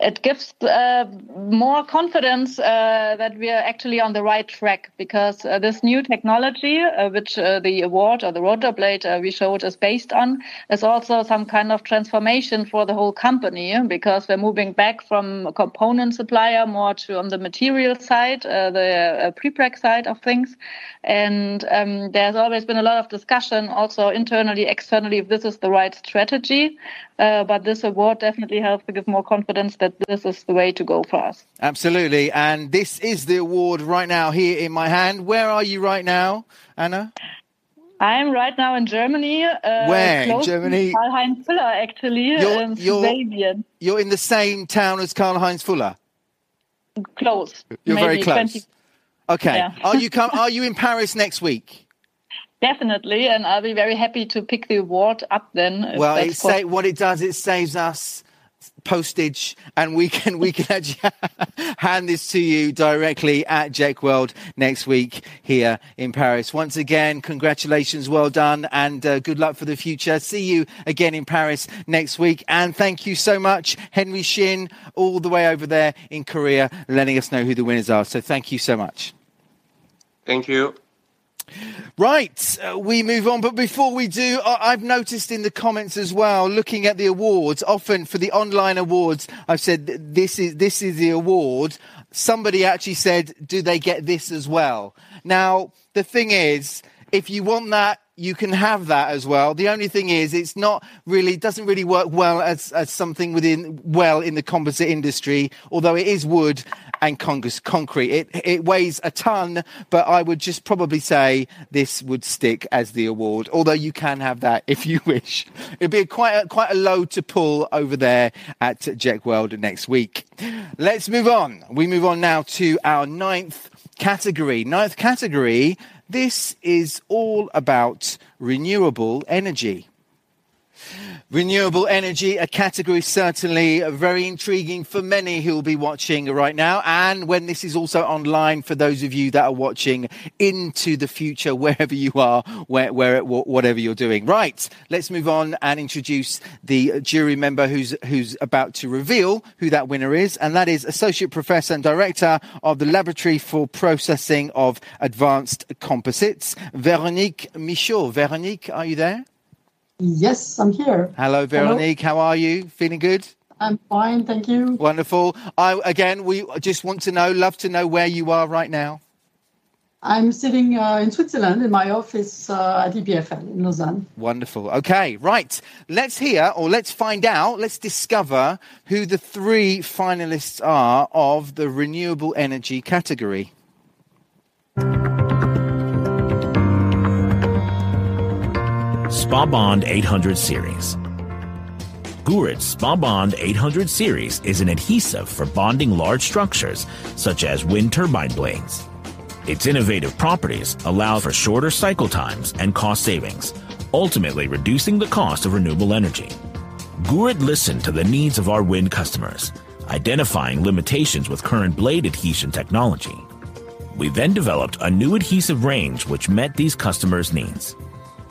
It gives uh, more confidence uh, that we are actually on the right track because uh, this new technology, uh, which uh, the award or the rotor blade uh, we showed is based on, is also some kind of transformation for the whole company because we're moving back from a component supplier more to on the material side, the prepreg side of things. And um, there's always been a lot of discussion also internally, externally, if this is the right strategy. but this award definitely helps to give more confidence that that this is the way to go for us. Absolutely. And this is the award right now here in my hand. Where are you right now, Anna? I'm right now in Germany. Uh, Where in Germany? Karl Heinz Fuller, actually. You're, in you're, you're, in the same town as Karl Heinz Fuller. Close. You're very close. 20... Okay. Yeah. are you come? Are you in Paris next week? Definitely, and I'll be very happy to pick the award up then. Well, it say, what it does, it saves us postage and we can we can actually hand this to you directly at JEC World next week here in Paris. Once again, congratulations, well done, and uh, good luck for the future. See you again in Paris next week, and thank you so much, Henry Shin, all the way over there in Korea, letting us know who the winners are. So thank you so much. Thank you. Right, uh, we move on. But before we do, I- I've noticed in the comments as well, looking at the awards, often for the online awards, I've said this is this is the award. Somebody actually said, "Do they get this as well?" Now, the thing is, if you want that, you can have that as well. The only thing is, it's not really doesn't really work well as as something within well in the composite industry. Although it is wood and con- concrete, it it weighs a ton. But I would just probably say this would stick as the award. Although you can have that if you wish. It'd be quite a, quite a load to pull over there at JEC World next week. Let's move on. We move on now to our ninth category. Ninth category. This is all about renewable energy. Renewable energy, a category certainly very intriguing for many who will be watching right now. And when this is also online for those of you that are watching into the future, wherever you are, where, where, whatever you're doing. Right. Let's move on and introduce the jury member who's, who's about to reveal who that winner is. And that is Associate Professor and Director of the Laboratory for Processing of Advanced Composites, Veronique Michaud. Veronique, are you there? Yes, I'm here. Hello, Veronique. How are you? Feeling good? I'm fine, thank you. Wonderful. I again, we just want to know, love to know where you are right now. I'm sitting uh, in Switzerland in my office uh, at EPFL in Lausanne. Wonderful. Okay, right. Let's hear or let's find out, let's discover who the three finalists are of the renewable energy category. Spabond 800 series. Gurit's Spabond 800 series is an adhesive for bonding large structures such as wind turbine blades. Its innovative properties allow for shorter cycle times and cost savings, ultimately reducing the cost of renewable energy. Gurit listened to the needs of our wind customers, identifying limitations with current blade adhesion technology. We then developed a new adhesive range which met these customers' needs.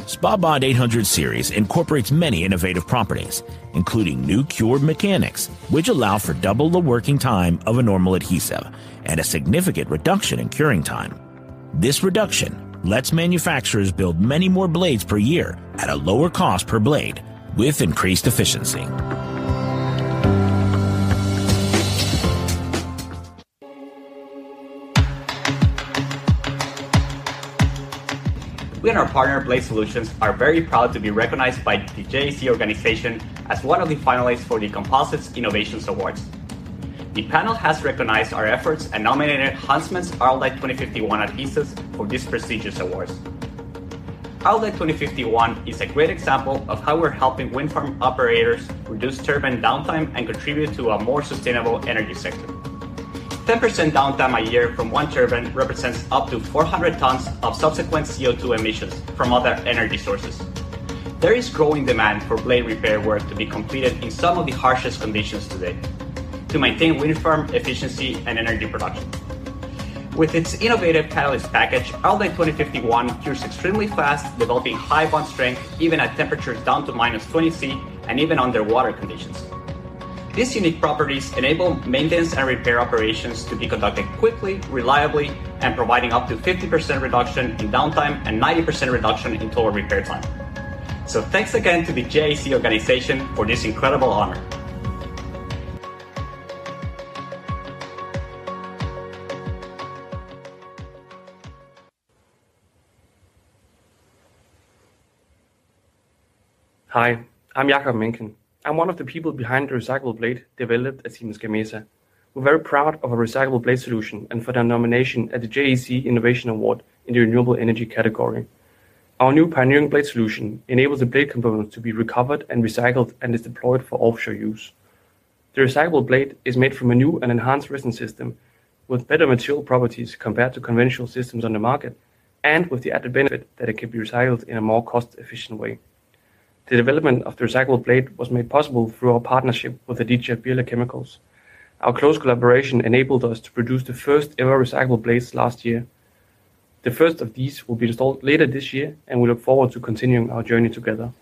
Spabond 800 series incorporates many innovative properties, including new cured mechanics, which allow for double the working time of a normal adhesive and a significant reduction in curing time. This reduction lets manufacturers build many more blades per year at a lower cost per blade with increased efficiency. We and our partner Blade Solutions are very proud to be recognized by the JEC organization as one of the finalists for the Composites Innovations Awards. The panel has recognized our efforts and nominated Huntsman's Araldite 2051 adhesives for these prestigious awards. Araldite 2051 is a great example of how we're helping wind farm operators reduce turbine downtime and contribute to a more sustainable energy sector. 10% downtime a year from one turbine represents up to 400 tons of subsequent CO2 emissions from other energy sources. There is growing demand for blade repair work to be completed in some of the harshest conditions today to maintain wind farm efficiency and energy production. With its innovative catalyst package, Araldite 2051 cures extremely fast, developing high bond strength even at temperatures down to minus 20 C and even under water conditions. These unique properties enable maintenance and repair operations to be conducted quickly, reliably, and providing up to 50% reduction in downtime and 90% reduction in total repair time. So thanks again to the JEC organization for this incredible honor. Hi, I'm Jakob Menken. I'm one of the people behind the recyclable blade developed at Siemens Gamesa. We're very proud of our recyclable blade solution and for their nomination at the JEC Innovation Award in the renewable energy category. Our new pioneering blade solution enables the blade components to be recovered and recycled and is deployed for offshore use. The recyclable blade is made from a new and enhanced resin system with better material properties compared to conventional systems on the market and with the added benefit that it can be recycled in a more cost efficient way. The development of the recyclable blade was made possible through our partnership with Aditya Birla Chemicals. Our close collaboration enabled us to produce the first ever recyclable blades last year. The first of these will be installed later this year, and we look forward to continuing our journey together.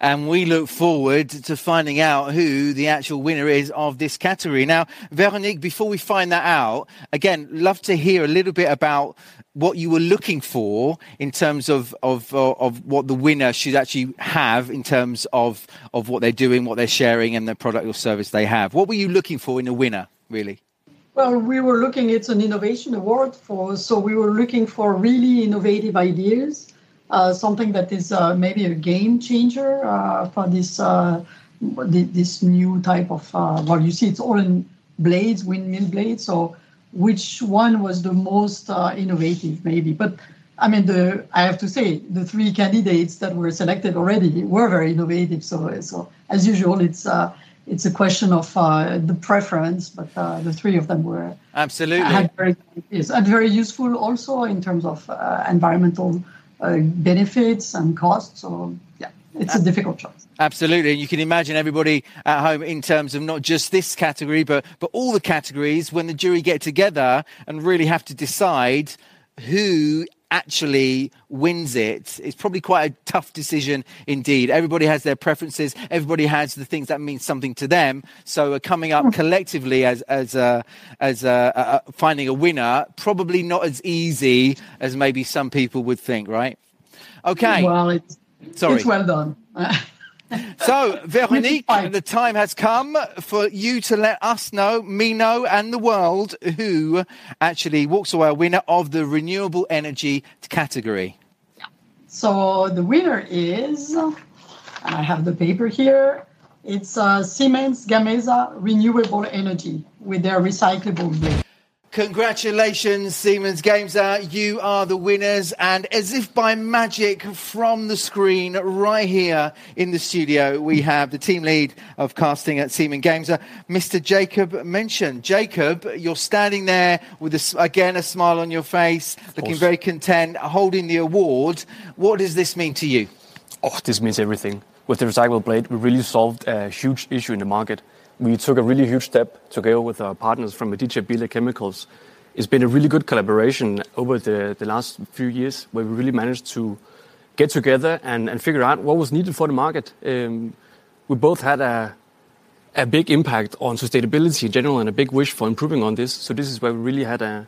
And we look forward to finding out who the actual winner is of this category. Now, Veronique, before we find that out, again, love to hear a little bit about what you were looking for in terms of of uh, of what the winner should actually have in terms of of what they're doing, what they're sharing, and the product or service they have. What were you looking for in a winner, really? Well, we were looking. It's an innovation award for, so we were looking for really innovative ideas something that is uh, maybe a game changer uh, for this this new type of well you see it's all in blades windmill blades so which one was the most innovative maybe but I mean, the I have to say the three candidates that were selected already were very innovative. So, so as usual, it's uh, it's a question of uh, the preference, but uh, the three of them were absolutely had very, very useful also in terms of environmental uh, benefits and costs. So yeah, it's a difficult choice. Absolutely, and you can imagine everybody at home in terms of not just this category, but but all the categories when the jury get together and really have to decide who actually wins it. It's probably quite a tough decision indeed. Everybody has their preferences. Everybody has the things that mean something to them. So uh, coming up collectively as as uh, as uh, uh, uh, finding a winner probably not as easy as maybe some people would think right? Okay. Well it's sorry. it's well done so, Veronique, the time has come for you to let us know, me know, and the world who actually walks away a winner of the renewable energy category. So, the winner is, and I have the paper here, it's uh, Siemens Gamesa Renewable Energy with their recyclable blade. Congratulations, Siemens Gamesa. Uh, you are the winners. And as if by magic from the screen right here in the studio, we have the team lead of casting at Siemens Gamesa, uh, Mr. Jacob Mention. Jacob, you're standing there with, a, again, a smile on your face, looking very content, holding the award. What does this mean to you? Oh, this means everything. With the recyclable blade, we really solved a huge issue in the market we took a really huge step together with our partners from Aditya Birla Chemicals. It's been a really good collaboration over the, last few years where we really managed to get together and, and figure out what was needed for the market. Um, we both had a, a big impact on sustainability in general and a big wish for improving on this. So this is where we really had a,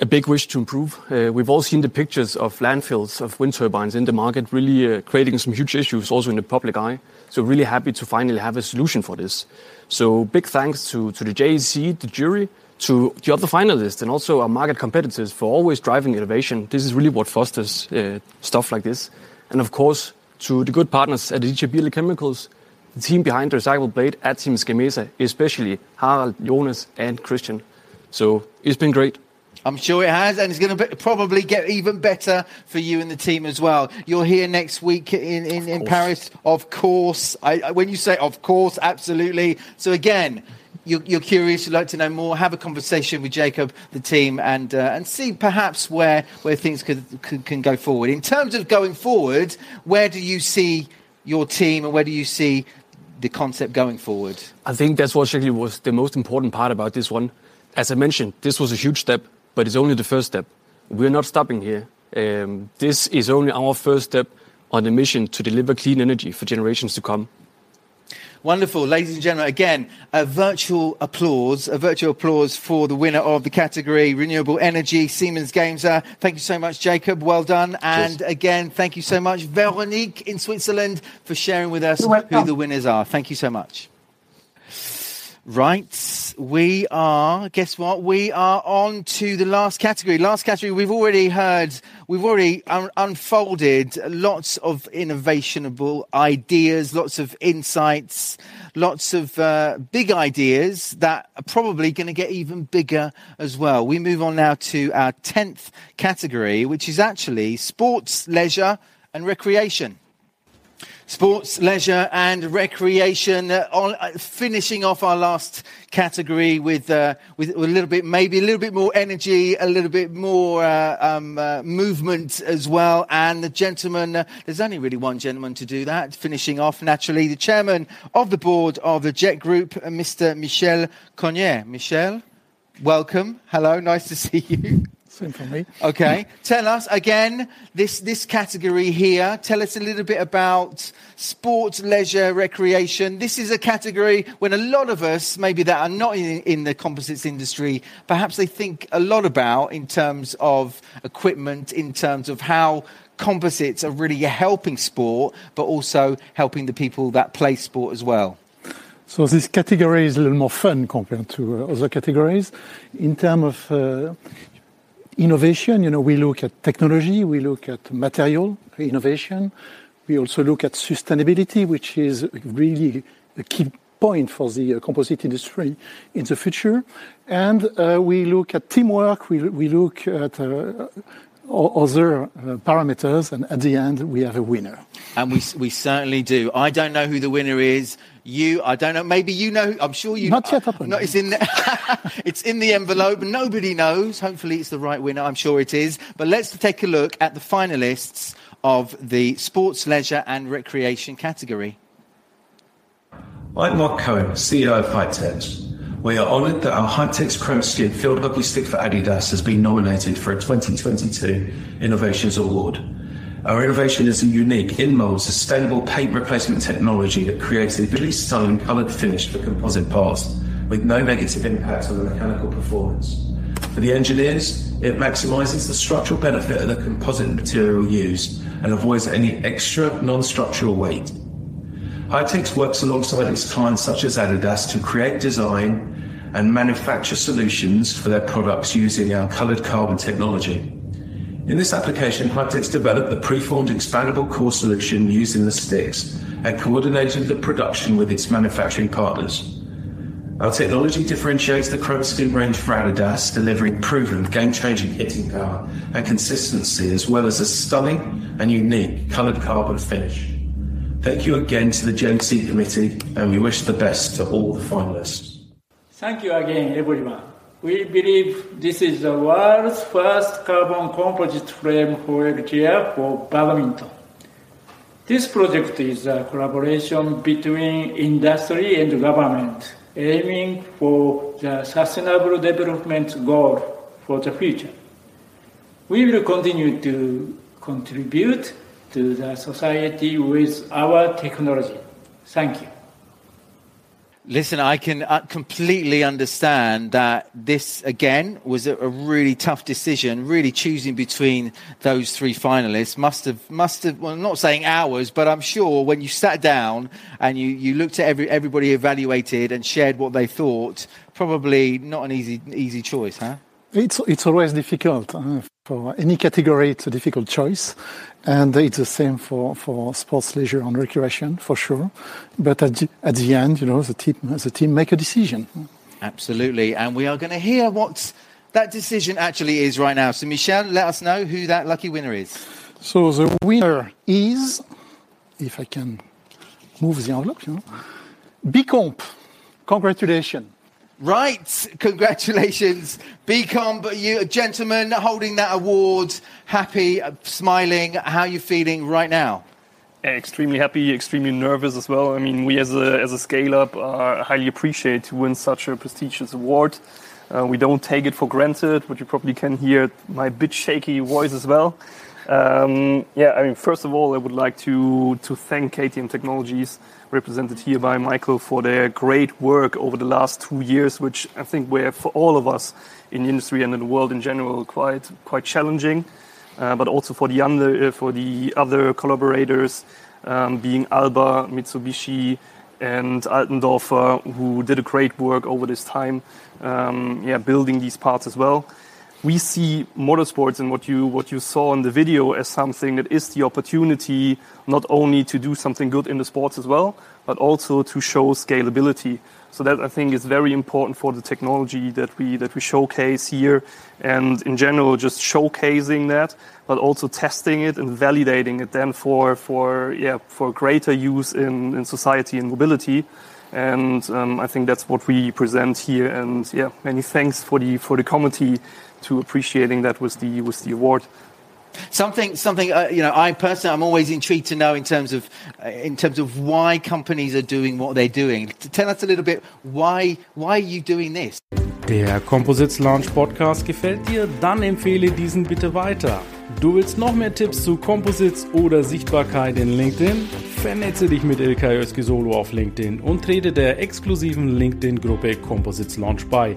a big wish to improve. Uh, we've all seen the pictures of landfills of wind turbines in the market, really uh, creating some huge issues also in the public eye. So really happy to finally have a solution for this. So big thanks to, the JEC, the jury, to the other finalists, and also our market competitors for always driving innovation. This is really what fosters uh, stuff like this. And of course, to the good partners at Aditya Birla Chemicals, the team behind the recyclable blade at Siemens Gamesa, especially Harald, Jonas, and Christian. So it's been great. I'm sure it has, and it's going to probably get even better for you and the team as well. You're here next week in, in, in Paris, of course. I, when you say of course, absolutely. So, again, you're, you're, curious, you'd like to know more, have a conversation with Jacob, the team, and uh, and see perhaps where where things could, could, can go forward. In terms of going forward, where do you see your team, and where do you see the concept going forward? I think that's what actually was the most important part about this one. As I mentioned, this was a huge step but it's only the first step. We're not stopping here. Um, this is only our first step on the mission to deliver clean energy for generations to come. Wonderful. Ladies and gentlemen, again, a virtual applause, a virtual applause for the winner of the category Renewable Energy, Siemens Gamesa. Thank you so much, Jacob. Well done. And Cheers. again, thank you so much, Veronique in Switzerland, for sharing with us who the winners are. Thank you so much. Right, we are, guess what? We are on to the last category. Last category, we've already heard, we've already un- unfolded lots of innovationable ideas, lots of insights, lots of uh, big ideas that are probably going to get even bigger as well. We move on now to our 10th category, which is actually sports, leisure, and recreation. Sports, leisure, and recreation. Uh, on, uh, finishing off our last category with, uh, with a little bit, maybe a little bit more energy, a little bit more uh, um, uh, movement as well. And the gentleman, there's only really one gentleman to do that. Finishing off, naturally, the chairman of the board of the JEC Group, Mr. Michel Cognier. Michel, welcome. Hello, nice to see you. Same for me. Okay. Tell us again this this category here. Tell us a little bit about sport, leisure, recreation. This is a category when a lot of us, maybe that are not in, in the composites industry, perhaps they think a lot about in terms of equipment, in terms of how composites are really helping sport, but also helping the people that play sport as well. So this category is a little more fun compared to uh, other categories. In terms of uh, innovation, you know, we look at technology, we look at material innovation, we also look at sustainability, which is really a key point for the uh, composite industry in the future. And uh, we look at teamwork, we, we look at uh, other uh, parameters, and at the end, we have a winner. And we, we certainly do. I don't know who the winner is. You, I don't know. Maybe you know. I'm sure you. Not yet happened. No, it's in the, it's in the envelope. Nobody knows. Hopefully, it's the right winner. I'm sure it is. But let's take a look at the finalists of the sports, leisure, and recreation category. I'm Mark Cohen, CEO of Hytex. We are honoured that our high-tech Chrome Skin Field Hockey Stick for Adidas has been nominated for a 2022 Innovations Award. Our innovation is a unique, in-mold, sustainable paint replacement technology that creates a visually stunning coloured finish for composite parts with no negative impact on the mechanical performance. For the engineers, it maximises the structural benefit of the composite material used and avoids any extra non-structural weight. Hytex works alongside its clients such as Adidas to create design and manufacture solutions for their products using our coloured carbon technology. In this application, Hytex developed the preformed expandable core solution used in the sticks and coordinated the production with its manufacturing partners. Our technology differentiates the Chrome Skin range for Adidas, delivering proven game-changing hitting power and consistency, as well as a stunning and unique coloured carbon finish. Thank you again to the JEC committee, and we wish the best to all the finalists. Thank you again, everyone. We believe this is the world's first carbon composite frame foil chair for badminton. This project is a collaboration between industry and government, aiming for the sustainable development goal for the future. We will continue to contribute to the society with our technology. Thank you. Listen, I can uh, completely understand that this, again, was a, really tough decision. Really choosing between those three finalists must have, must have, well, I'm not saying hours, but I'm sure when you sat down and you, you looked at every, everybody evaluated and shared what they thought, probably not an easy, easy choice, huh? It's, it's always difficult. Uh, for any category, it's a difficult choice. And it's the same for, for sports, leisure, and recreation, for sure. But at the, at the end, you know, the team, the team make a decision. Absolutely. And we are going to hear what that decision actually is right now. So, Michel, let us know who that lucky winner is. So, the winner is, if I can move the envelope, you know, Bcomp. Congratulations. Right, congratulations, Bcomp. But you, gentlemen, holding that award, happy, smiling. How are you feeling right now? extremely happy, extremely nervous as well. I mean, we as a as a scale up are highly appreciate to win such a prestigious award. Uh, we don't take it for granted, but you probably can hear my bit shaky voice as well. Um, yeah, I mean, first of all, I would like to to thank KTM Technologies represented here by Michael, for their great work over the last two years, which I think were for all of us in the industry and in the world in general quite quite challenging. Uh, but also for the other uh, for the other collaborators, um, being Alba, Mitsubishi, and Altendorfer, who did a great work over this time, um, yeah, building these parts as well. We see motorsports and what you what you saw in the video as something that is the opportunity not only to do something good in the sports as well, but also to show scalability. So that I think is very important for the technology that we that we showcase here, and in general just showcasing that, but also testing it and validating it then for for yeah for greater use in in society and mobility. And um, I think that's what we present here. And yeah, many thanks for the for the committee to appreciating that with the with the award. Something, something. Uh, you know, I personally, I'm always intrigued to know in terms of, uh, in terms of why companies are doing what they're doing. Tell us a little bit why, why are you doing this? Der Composites Launch Podcast gefällt dir? Dann empfehle diesen bitte weiter. Du willst noch mehr Tipps zu Composites oder Sichtbarkeit in LinkedIn? Vernetze dich mit Ilkay Özki Solo auf LinkedIn und trete der exklusiven LinkedIn-Gruppe Composites Launch bei.